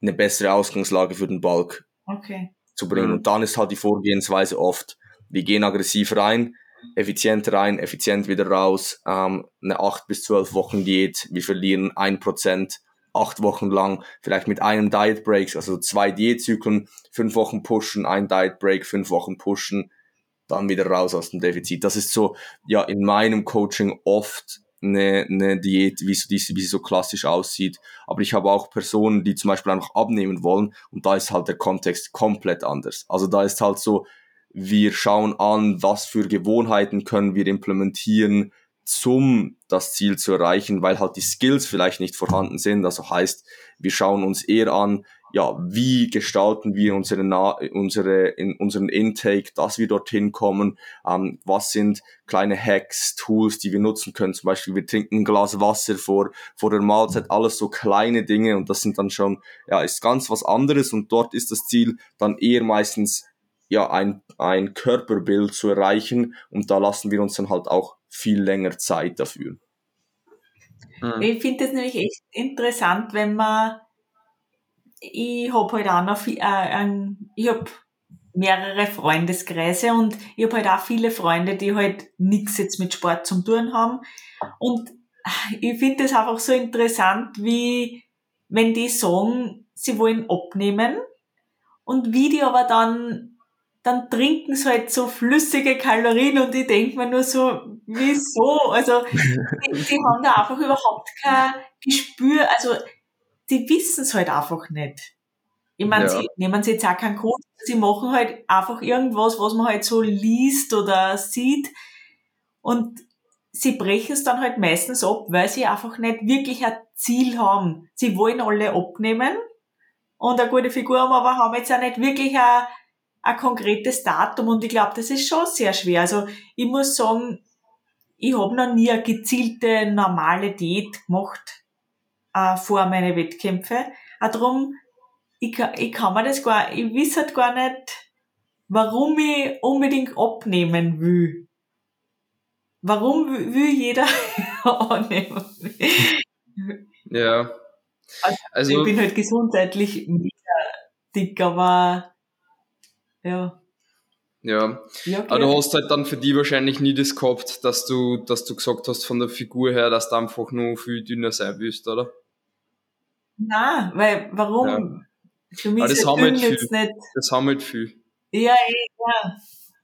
eine bessere Ausgangslage für den Bulk okay. zu bringen. Mhm. Und dann ist halt die Vorgehensweise oft, wir gehen aggressiv rein, effizient rein, effizient wieder raus, ähm, eine 8 bis 12 Wochen Diät, wir verlieren ein Prozent acht Wochen lang, vielleicht mit einem Diet Break, also zwei Diätzyklen, fünf Wochen pushen, ein Diet Break, fünf Wochen pushen, dann wieder raus aus dem Defizit. Das ist so, ja, in meinem Coaching oft eine, eine Diät, wie, so, wie sie so klassisch aussieht. Aber ich habe auch Personen, die zum Beispiel einfach abnehmen wollen und da ist halt der Kontext komplett anders. Also da ist halt so, wir schauen an, was für Gewohnheiten können wir implementieren, zum das Ziel zu erreichen, weil halt die Skills vielleicht nicht vorhanden sind. Also heißt, wir schauen uns eher an, ja, wie gestalten wir unsere, unsere, in, unseren Intake, dass wir dorthin kommen, ähm, was sind kleine Hacks, Tools, die wir nutzen können, zum Beispiel wir trinken ein Glas Wasser vor, vor der Mahlzeit, alles so kleine Dinge und das sind dann schon, ja, ist ganz was anderes und dort ist das Ziel dann eher meistens, ja, ein, ein Körperbild zu erreichen und da lassen wir uns dann halt auch viel länger Zeit dafür. Mhm. Ich finde das nämlich echt interessant, wenn man, ich habe halt auch noch viel, äh, ich habe mehrere Freundeskreise und ich habe halt auch viele Freunde, die halt nichts jetzt mit Sport zum tun haben. Und ich finde das einfach so interessant, wie wenn die sagen, sie wollen abnehmen und wie die aber dann dann trinken sie halt so flüssige Kalorien und ich denke mir nur so, wieso? Also die, die haben da einfach überhaupt kein Gespür, also die wissen es halt einfach nicht. Ich meine, ja. sie nehmen sie jetzt auch keinen Grund, sie machen halt einfach irgendwas, was man halt so liest oder sieht und sie brechen es dann halt meistens ab, weil sie einfach nicht wirklich ein Ziel haben. Sie wollen alle abnehmen und eine gute Figur haben, aber haben jetzt auch nicht wirklich ein ein konkretes Datum und ich glaube, das ist schon sehr schwer. Also ich muss sagen, ich habe noch nie eine gezielte normale Diät gemacht äh, vor meine Wettkämpfe. Auch darum, ich, ich kann mir das gar, ich weiß halt gar nicht, warum ich unbedingt abnehmen will. Warum will jeder annehmen? Ja. Also, also, ich bin halt gesundheitlich dick, aber ja. Ja. ja okay. aber du hast halt dann für die wahrscheinlich nie das gehabt, dass du, dass du gesagt hast von der Figur her, dass du einfach nur viel dünner sein willst, oder? Na, weil warum? Ja. Für mich aber das haben halt viel. Nicht. Das haben halt viel. Ja, ja.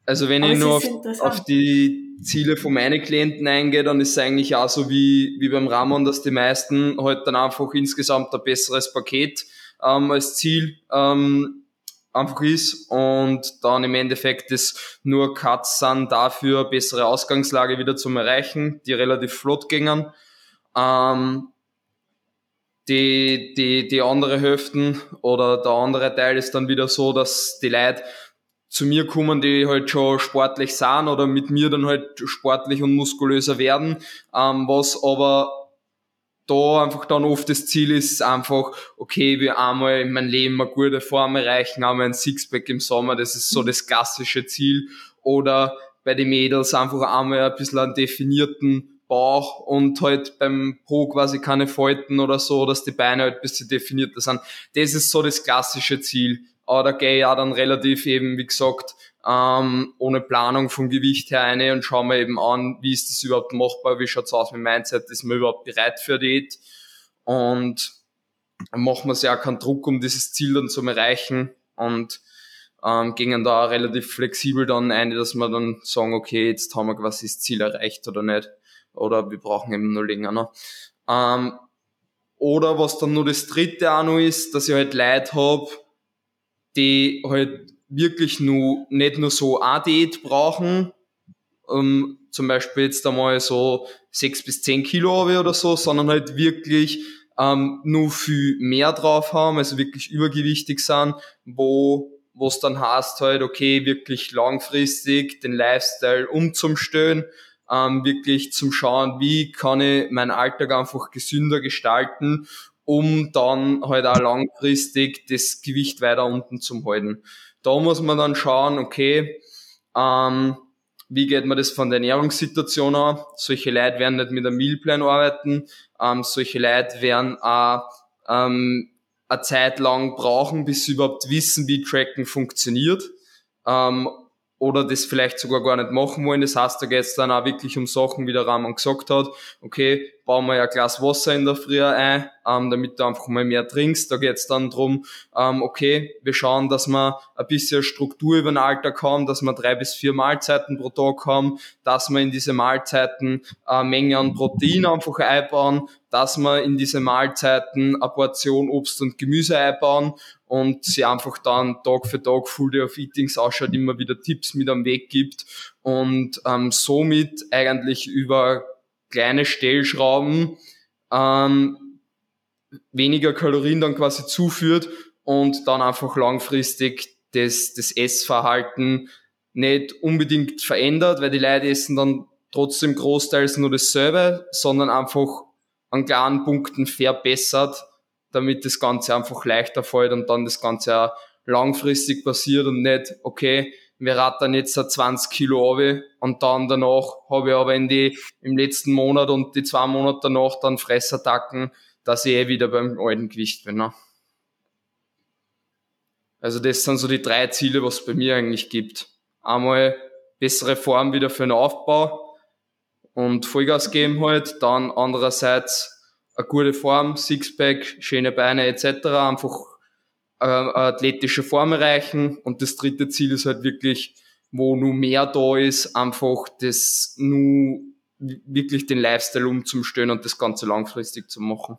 Also wenn aber ich nur auf, auf, die Ziele von meinen Klienten eingehe, dann ist es eigentlich auch so wie, wie beim Ramon, dass die meisten halt dann einfach insgesamt ein besseres Paket ähm, als Ziel ähm, einfach ist und dann im Endeffekt das nur sind dafür bessere Ausgangslage wieder zum Erreichen, die relativ flott gingen. Ähm, die, die, die andere Hälfte oder der andere Teil ist dann wieder so, dass die Leute zu mir kommen, die halt schon sportlich sind oder mit mir dann halt sportlich und muskulöser werden, ähm, was aber da einfach dann oft das Ziel ist einfach, okay, wir einmal in meinem Leben eine gute Form erreichen, einmal ein Sixpack im Sommer, das ist so das klassische Ziel. Oder bei den Mädels einfach einmal ein bisschen einen definierten Bauch und halt beim Po quasi keine Falten oder so, dass die Beine halt ein bisschen definierter sind. Das ist so das klassische Ziel. Aber da gehe ich ja dann relativ eben, wie gesagt, ähm, ohne Planung vom Gewicht her eine und schauen wir eben an, wie ist das überhaupt machbar, wie schaut's aus mit Mindset, ist man überhaupt bereit für Diät und machen wir sich auch keinen Druck, um dieses Ziel dann zu erreichen und ähm, gingen da relativ flexibel dann ein, dass wir dann sagen, okay, jetzt haben wir quasi das Ziel erreicht oder nicht oder wir brauchen eben nur länger noch. Ähm, Oder was dann nur das dritte auch noch ist, dass ich halt Leute habe, die halt wirklich nur, nicht nur so eine Diät brauchen, ähm, zum Beispiel jetzt einmal so sechs bis zehn Kilo oder so, sondern halt wirklich ähm, nur viel mehr drauf haben, also wirklich übergewichtig sind, wo wo es dann heißt halt, okay, wirklich langfristig den Lifestyle umzustellen, ähm, wirklich zum Schauen, wie kann ich meinen Alltag einfach gesünder gestalten, um dann halt auch langfristig das Gewicht weiter unten zu halten. Da muss man dann schauen, okay, ähm, wie geht man das von der Ernährungssituation an? Solche Leute werden nicht mit einem Mealplan arbeiten, ähm, solche Leute werden auch ähm, eine Zeit lang brauchen, bis sie überhaupt wissen, wie Tracken funktioniert. Ähm, oder das vielleicht sogar gar nicht machen wollen. Das heißt, da geht es dann auch wirklich um Sachen, wie der Rahman gesagt hat. Okay, bauen wir ja ein Glas Wasser in der Früh ein, ähm, damit du einfach mal mehr trinkst. Da geht es dann drum, ähm, okay, wir schauen, dass wir ein bisschen Struktur über den Alltag haben, dass wir drei bis vier Mahlzeiten pro Tag haben, dass wir in diese Mahlzeiten eine Menge an Protein einfach einbauen, dass wir in diese Mahlzeiten eine Portion Obst und Gemüse einbauen und sie einfach dann Tag für Tag Full Day of Eatings ausschaut, immer wieder Tipps mit am Weg gibt und ähm, somit eigentlich über kleine Stellschrauben ähm, weniger Kalorien dann quasi zuführt und dann einfach langfristig das, das Essverhalten nicht unbedingt verändert, weil die Leute essen dann trotzdem großteils nur dasselbe, sondern einfach an kleinen Punkten verbessert, damit das Ganze einfach leichter fällt und dann das Ganze auch langfristig passiert und nicht, okay, wir rattern jetzt 20 Kilo ab und dann danach habe ich aber in die, im letzten Monat und die zwei Monate danach dann Fressattacken, dass ich eh wieder beim alten Gewicht bin. Ne? Also das sind so die drei Ziele, was es bei mir eigentlich gibt. Einmal bessere Form wieder für den Aufbau und Vollgas geben halt, dann andererseits eine gute Form, Sixpack, schöne Beine etc. Einfach äh, athletische Form erreichen. Und das dritte Ziel ist halt wirklich, wo nur mehr da ist, einfach das nur wirklich den Lifestyle umzustellen und das Ganze langfristig zu machen.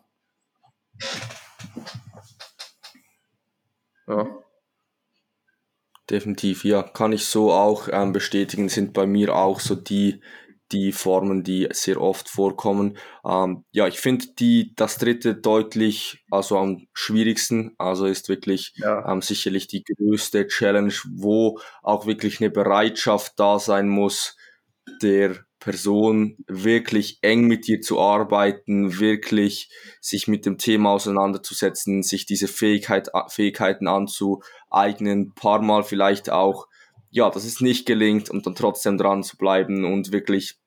Ja. Definitiv, ja, kann ich so auch ähm, bestätigen, sind bei mir auch so die die Formen, die sehr oft vorkommen. Ähm, ja, ich finde die das dritte deutlich also am schwierigsten. Also ist wirklich ja. ähm, sicherlich die größte Challenge, wo auch wirklich eine Bereitschaft da sein muss, der Person wirklich eng mit dir zu arbeiten, wirklich sich mit dem Thema auseinanderzusetzen, sich diese Fähigkeit, Fähigkeiten anzueignen, paar Mal vielleicht auch ja, dass es nicht gelingt und dann trotzdem dran zu bleiben und wirklich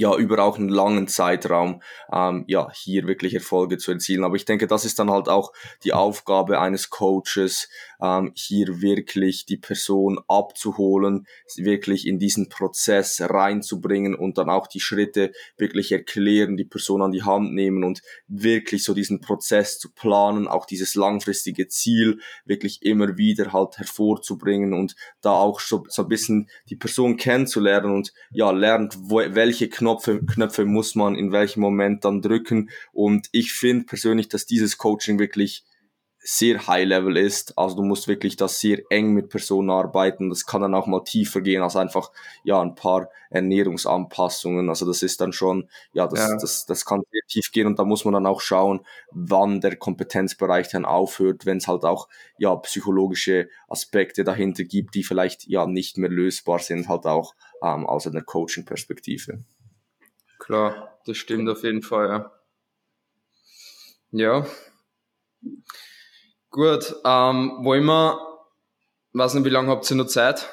ja, über auch einen langen Zeitraum, ähm, ja, hier wirklich Erfolge zu erzielen. Aber ich denke, das ist dann halt auch die Aufgabe eines Coaches, ähm, hier wirklich die Person abzuholen, wirklich in diesen Prozess reinzubringen und dann auch die Schritte wirklich erklären, die Person an die Hand nehmen und wirklich so diesen Prozess zu planen, auch dieses langfristige Ziel wirklich immer wieder halt hervorzubringen und da auch so, so ein bisschen die Person kennenzulernen und ja, lernt, wo, welche Knöpfe, Knöpfe muss man in welchem Moment dann drücken und ich finde persönlich, dass dieses Coaching wirklich sehr high level ist. Also du musst wirklich das sehr eng mit Personen arbeiten. Das kann dann auch mal tiefer gehen als einfach ja ein paar Ernährungsanpassungen. Also das ist dann schon ja das ja. das das kann sehr tief gehen und da muss man dann auch schauen, wann der Kompetenzbereich dann aufhört, wenn es halt auch ja psychologische Aspekte dahinter gibt, die vielleicht ja nicht mehr lösbar sind, halt auch ähm, aus einer Coaching-Perspektive. Klar, das stimmt auf jeden Fall. Ja. Ja. Gut, ähm, wollen wir, weiß nicht, wie lange habt ihr noch Zeit?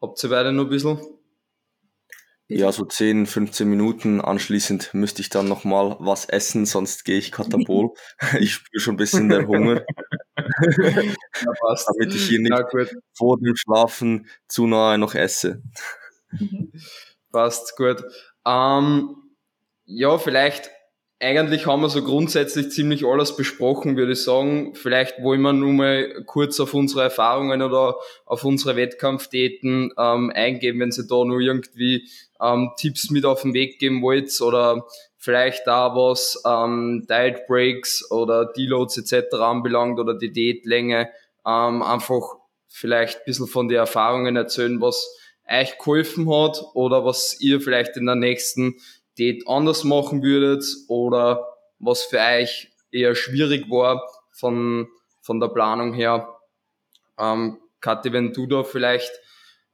Habt ihr beide noch ein bisschen? Ja, so 10, 15 Minuten. Anschließend müsste ich dann nochmal was essen, sonst gehe ich katabol. ich spüre schon ein bisschen der Hunger. ja, passt. Damit ich hier nicht ja, vor dem Schlafen zu nahe noch esse. Passt, gut. Ähm, ja, vielleicht eigentlich haben wir so grundsätzlich ziemlich alles besprochen, würde ich sagen. Vielleicht wollen wir nur mal kurz auf unsere Erfahrungen oder auf unsere Wettkampfdaten ähm, eingehen, wenn Sie da nur irgendwie ähm, Tipps mit auf den Weg geben wollt oder vielleicht da was ähm, Diet Breaks oder Deloads etc. anbelangt oder die Diätlänge, ähm, einfach vielleicht ein bisschen von den Erfahrungen erzählen, was euch geholfen hat oder was ihr vielleicht in der nächsten Date anders machen würdet oder was für euch eher schwierig war von, von der Planung her. Ähm, Kathi, wenn du da vielleicht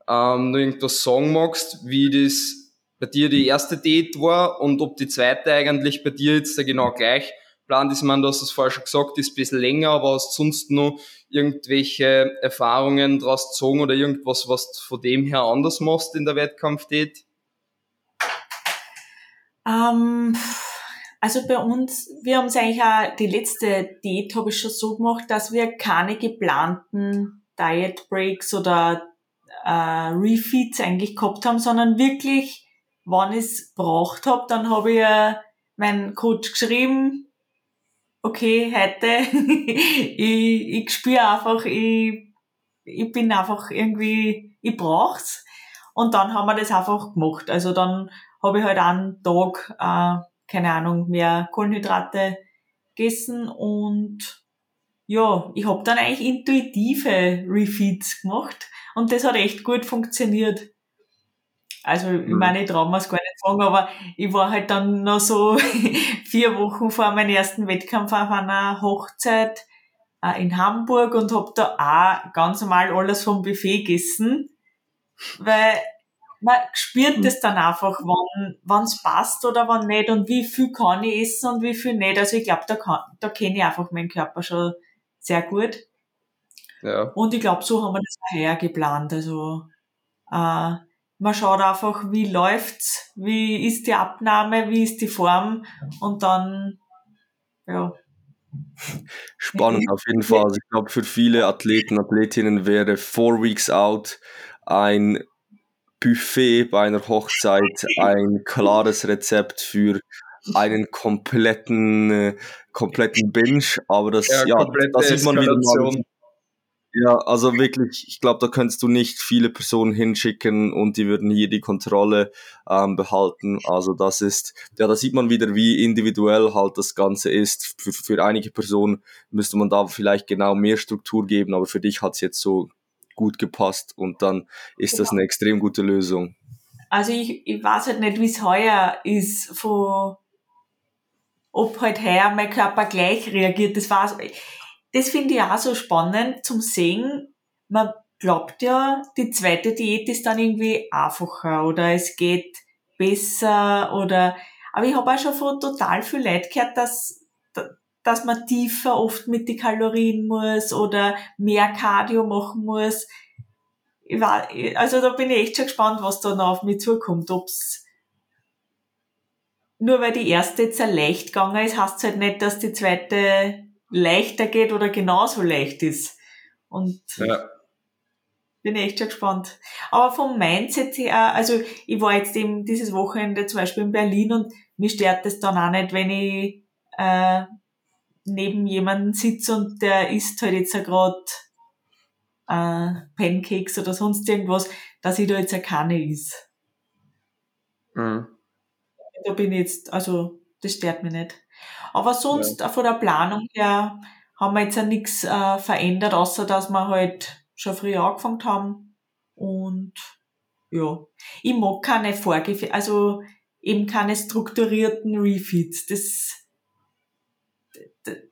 ähm, noch irgendwas sagen magst, wie das bei dir die erste Date war und ob die zweite eigentlich bei dir jetzt genau gleich plant ist. Man, du hast es vorher schon gesagt, ist ein bisschen länger, aber hast sonst noch irgendwelche Erfahrungen daraus gezogen oder irgendwas, was du von dem her anders machst in der Wettkampf-Date? Ähm, also bei uns, wir haben es eigentlich auch, die letzte Date habe ich schon so gemacht, dass wir keine geplanten Diet Breaks oder äh, Refeeds eigentlich gehabt haben, sondern wirklich, wann ich es braucht habe, dann habe ich äh, meinen Coach geschrieben, okay, heute, ich, ich spüre einfach, ich, ich bin einfach irgendwie, ich brauch's. Und dann haben wir das einfach gemacht. Also dann habe ich halt einen Tag, äh, keine Ahnung, mehr Kohlenhydrate gegessen und ja, ich habe dann eigentlich intuitive Refeeds gemacht und das hat echt gut funktioniert. Also, ich mhm. meine, es gar nicht sagen, aber ich war halt dann noch so vier Wochen vor meinem ersten Wettkampf auf einer Hochzeit äh, in Hamburg und hab da auch ganz normal alles vom Buffet gegessen, weil man spürt das dann einfach, wann es passt oder wann nicht und wie viel kann ich essen und wie viel nicht. Also ich glaube, da, kann, da kenne ich einfach meinen Körper schon sehr gut. Ja. Und ich glaube, so haben wir das daher geplant. Also äh, man schaut einfach, wie läuft's, wie ist die Abnahme, wie ist die Form und dann, ja. Spannend auf jeden Fall. Also ich glaube, für viele Athleten, Athletinnen wäre Four Weeks Out ein Buffet bei einer Hochzeit ein klares Rezept für einen kompletten, äh, kompletten Binge, aber das, ja, ja da sieht man wieder mal, ja, also wirklich, ich glaube, da könntest du nicht viele Personen hinschicken und die würden hier die Kontrolle ähm, behalten. Also das ist, ja, da sieht man wieder, wie individuell halt das Ganze ist. Für, für einige Personen müsste man da vielleicht genau mehr Struktur geben, aber für dich hat es jetzt so gut gepasst und dann ist genau. das eine extrem gute Lösung. Also ich, ich weiß halt nicht, wie es heuer ist, von, ob halt heuer mein Körper gleich reagiert. Das war's das finde ich auch so spannend zum Sehen. Man glaubt ja, die zweite Diät ist dann irgendwie einfacher oder es geht besser oder, aber ich habe auch schon von total viel Leid gehört, dass, dass man tiefer oft mit den Kalorien muss oder mehr Cardio machen muss. Ich war, also da bin ich echt schon gespannt, was da noch auf mich zukommt. Ob's nur weil die erste jetzt leicht gegangen ist, heißt es halt nicht, dass die zweite leichter geht oder genauso leicht ist. Und ja. bin echt schon gespannt. Aber vom Mindset her, also ich war jetzt eben dieses Wochenende zum Beispiel in Berlin und mir stört das dann auch nicht, wenn ich äh, neben jemanden sitze und der isst halt jetzt gerade äh, Pancakes oder sonst irgendwas, dass ich da jetzt keine is. Mhm. Da bin ich jetzt, also das stört mich nicht. Aber sonst ja. von der Planung her haben wir jetzt ja nichts äh, verändert, außer dass wir halt schon früher angefangen haben. Und ja, ich mag keine Vorgefe also eben keine strukturierten Refeeds. Das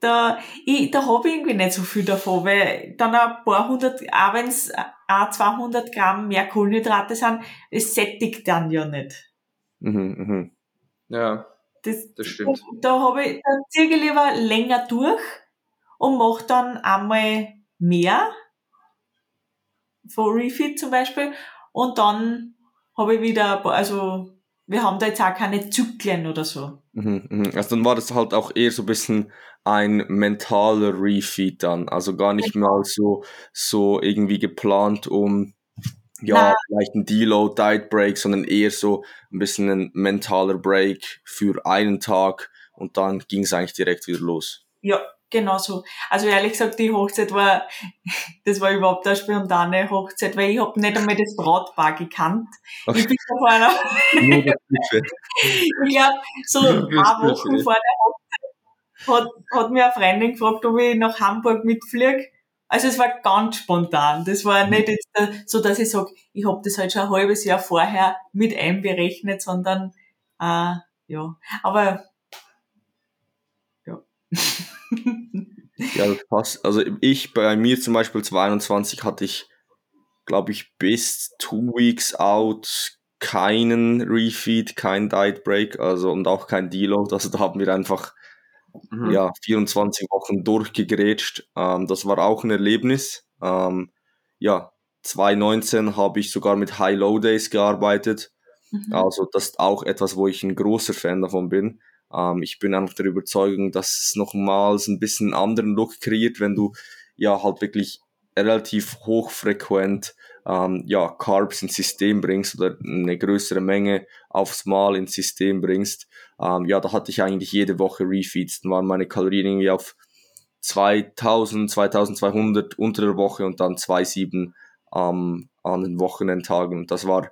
da, ich, da habe ich irgendwie nicht so viel davon, weil dann ein paar hundert, auch wenn es auch 200 Gramm mehr Kohlenhydrate sind, es sättigt dann ja nicht. Mhm, mhm. Ja. Das, das stimmt. Da, habe ich, da ziehe ich lieber länger durch und mache dann einmal mehr, von Refit zum Beispiel, und dann habe ich wieder, also wir haben da jetzt auch keine Zyklen oder so. Mhm, mhm. Also dann war das halt auch eher so ein bisschen ein mentaler Refeed dann, also gar nicht mal so, so irgendwie geplant, um ja, Na. vielleicht ein Deload, Diet Break, sondern eher so ein bisschen ein mentaler Break für einen Tag und dann ging es eigentlich direkt wieder los. Ja, genau so. Also ehrlich gesagt, die Hochzeit war, das war überhaupt eine spontane Hochzeit, weil ich habe nicht einmal das Brautpaar gekannt. Okay. Ich bin vor einer, ich glaube, so ein paar Wochen vor der Hochzeit hat, hat mir eine Freundin gefragt, ob ich nach Hamburg mitfliege. Also es war ganz spontan. Das war nicht jetzt so, dass ich sage, ich habe das halt schon ein halbes Jahr vorher mit einberechnet, sondern äh, ja. Aber ja. ja, das passt. Also ich, bei mir zum Beispiel 22 hatte ich, glaube ich, bis two weeks out keinen Refeed, kein Diet Break, also und auch kein Deload. Also da haben wir einfach mhm. ja 24 Wochen durchgegrätscht. Ähm, das war auch ein Erlebnis. Ähm, ja, 2019 habe ich sogar mit High-Low Days gearbeitet. Mhm. Also das ist auch etwas, wo ich ein großer Fan davon bin. Ähm, ich bin einfach der Überzeugung, dass es nochmals ein bisschen einen anderen Look kreiert, wenn du ja halt wirklich relativ hochfrequent ähm, ja, Carbs ins System bringst oder eine größere Menge aufs Mal ins System bringst. Ähm, ja, da hatte ich eigentlich jede Woche Refeeds. Dann waren meine Kalorien irgendwie auf 2000, 2200 unter der Woche und dann 2,7 ähm, an den Wochenendtagen. Das war,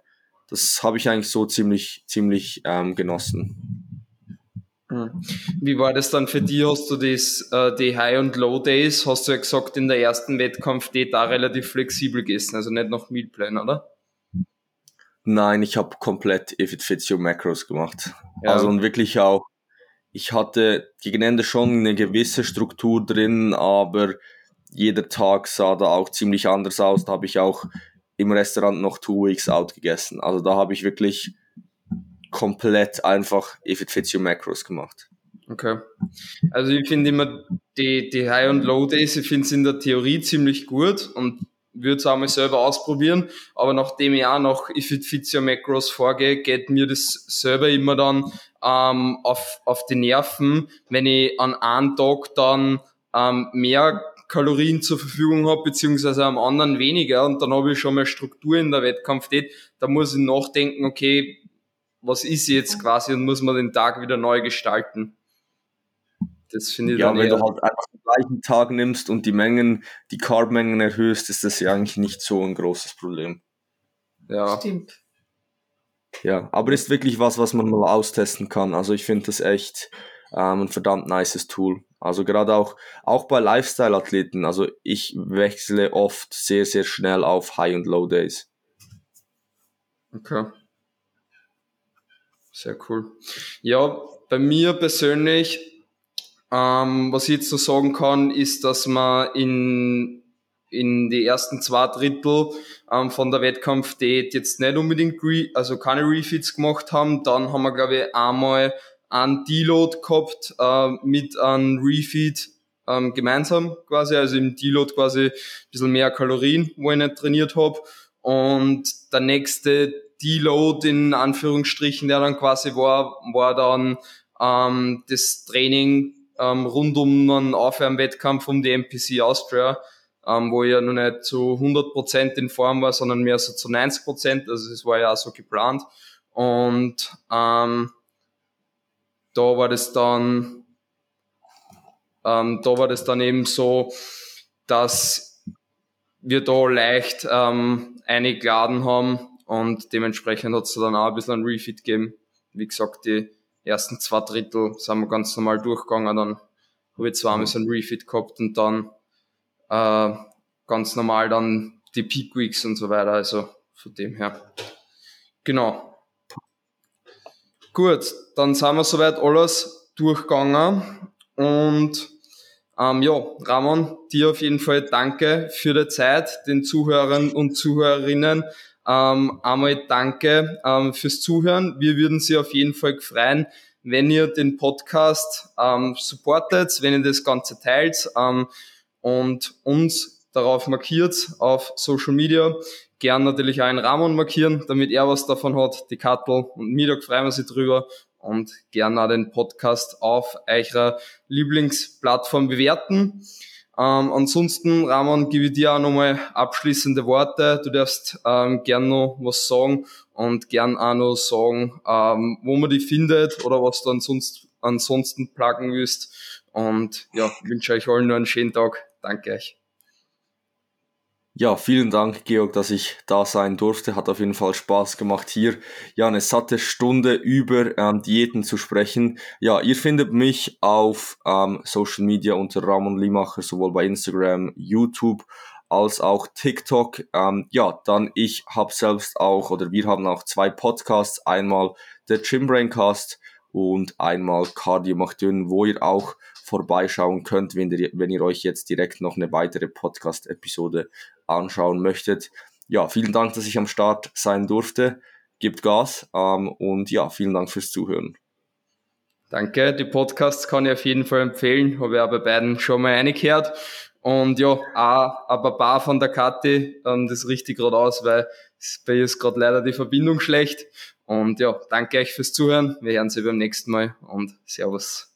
das habe ich eigentlich so ziemlich, ziemlich ähm, genossen. Hm. Wie war das dann für dich? Hast du das, äh, die High- und Low-Days, hast du ja gesagt, in der ersten Wettkampf die da relativ flexibel gegessen, also nicht nach Mealplan, oder? Nein, ich habe komplett If It Fits Your Macros gemacht. Ja. Also und wirklich auch, ich hatte gegen Ende schon eine gewisse Struktur drin, aber jeder Tag sah da auch ziemlich anders aus. Da habe ich auch im Restaurant noch Two Weeks Out gegessen. Also da habe ich wirklich komplett einfach If It Fits Your Macros gemacht. Okay. Also ich finde immer die, die High- und Low-Days, ich finde es in der Theorie ziemlich gut und würde es auch mal selber ausprobieren, aber nachdem ich auch noch If It Fits Your Macros vorgehe, geht mir das selber immer dann ähm, auf, auf die Nerven, wenn ich an einem Tag dann ähm, mehr Kalorien zur Verfügung habe, beziehungsweise am anderen weniger. Und dann habe ich schon mal Struktur in der Wettkampftät, da muss ich nachdenken, okay, was ist jetzt quasi und muss man den Tag wieder neu gestalten. Das finde ich ja, dann wenn du halt einfach den gleichen Tag nimmst und die Mengen, die Carb-Mengen erhöhst, ist das ja eigentlich nicht so ein großes Problem. Ja. Stimmt. Ja, aber ist wirklich was, was man mal austesten kann. Also ich finde das echt ähm, ein verdammt nices Tool. Also gerade auch, auch bei Lifestyle-Athleten. Also ich wechsle oft sehr, sehr schnell auf High- und Low-Days. Okay. Sehr cool. Ja, bei mir persönlich, ähm, was ich jetzt noch sagen kann, ist, dass man in, in die ersten zwei Drittel ähm, von der Wettkampfdiät jetzt nicht unbedingt, re also keine Refits gemacht haben. Dann haben wir, glaube ich, einmal einen Deload gehabt äh, mit einem Refeed ähm, gemeinsam quasi, also im Deload quasi ein bisschen mehr Kalorien, wo ich nicht trainiert habe. Und der nächste Deload in Anführungsstrichen, der dann quasi war, war dann ähm, das Training ähm, rund um einen Aufwärmwettkampf um die MPC Austria, ähm, wo ich ja noch nicht zu 100% in Form war, sondern mehr so zu 90%, also es war ja auch so geplant. Und ähm, da war das dann, ähm, da war das dann eben so, dass wir da leicht ähm, eingeladen haben, und dementsprechend hat es dann auch ein bisschen ein Refit gegeben. Wie gesagt, die ersten zwei Drittel sind wir ganz normal durchgegangen. Dann habe ich zweimal so ein Refit gehabt und dann äh, ganz normal dann die Peak Weeks und so weiter. Also von dem her. Genau. Gut, dann sind wir soweit alles durchgegangen. Und ähm, ja, Ramon, dir auf jeden Fall danke für die Zeit, den Zuhörern und Zuhörerinnen ähm, einmal danke ähm, fürs Zuhören. Wir würden Sie auf jeden Fall freuen, wenn ihr den Podcast ähm, supportet, wenn ihr das Ganze teilt ähm, und uns darauf markiert auf Social Media. Gern natürlich auch einen Ramon markieren, damit er was davon hat, die Kattel und da freuen wir sich drüber und gerne auch den Podcast auf eurer Lieblingsplattform bewerten. Ähm, ansonsten, Ramon, gebe ich dir auch nochmal abschließende Worte. Du darfst ähm, gern noch was sagen und gern auch noch sagen, ähm, wo man die findet oder was du ansonsten, ansonsten pluggen willst. Und ja, wünsche euch allen nur einen schönen Tag. Danke euch. Ja, vielen Dank, Georg, dass ich da sein durfte. Hat auf jeden Fall Spaß gemacht, hier ja eine satte Stunde über ähm, Diäten zu sprechen. Ja, ihr findet mich auf ähm, Social Media unter Ramon Limacher, sowohl bei Instagram, YouTube als auch TikTok. Ähm, ja, dann ich habe selbst auch, oder wir haben auch zwei Podcasts. Einmal der Gymbraincast und einmal Cardio macht dünn, wo ihr auch vorbeischauen könnt, wenn ihr, wenn ihr euch jetzt direkt noch eine weitere Podcast-Episode anschauen möchtet. Ja, vielen Dank, dass ich am Start sein durfte. Gebt Gas ähm, und ja, vielen Dank fürs Zuhören. Danke, die Podcasts kann ich auf jeden Fall empfehlen, habe ich auch bei beiden schon mal reingehört. Und ja, auch ein paar von der Kathi, ähm, das richtig gerade aus, weil bei ihr ist gerade leider die Verbindung schlecht. Und ja, danke euch fürs Zuhören. Wir hören sie beim nächsten Mal und Servus.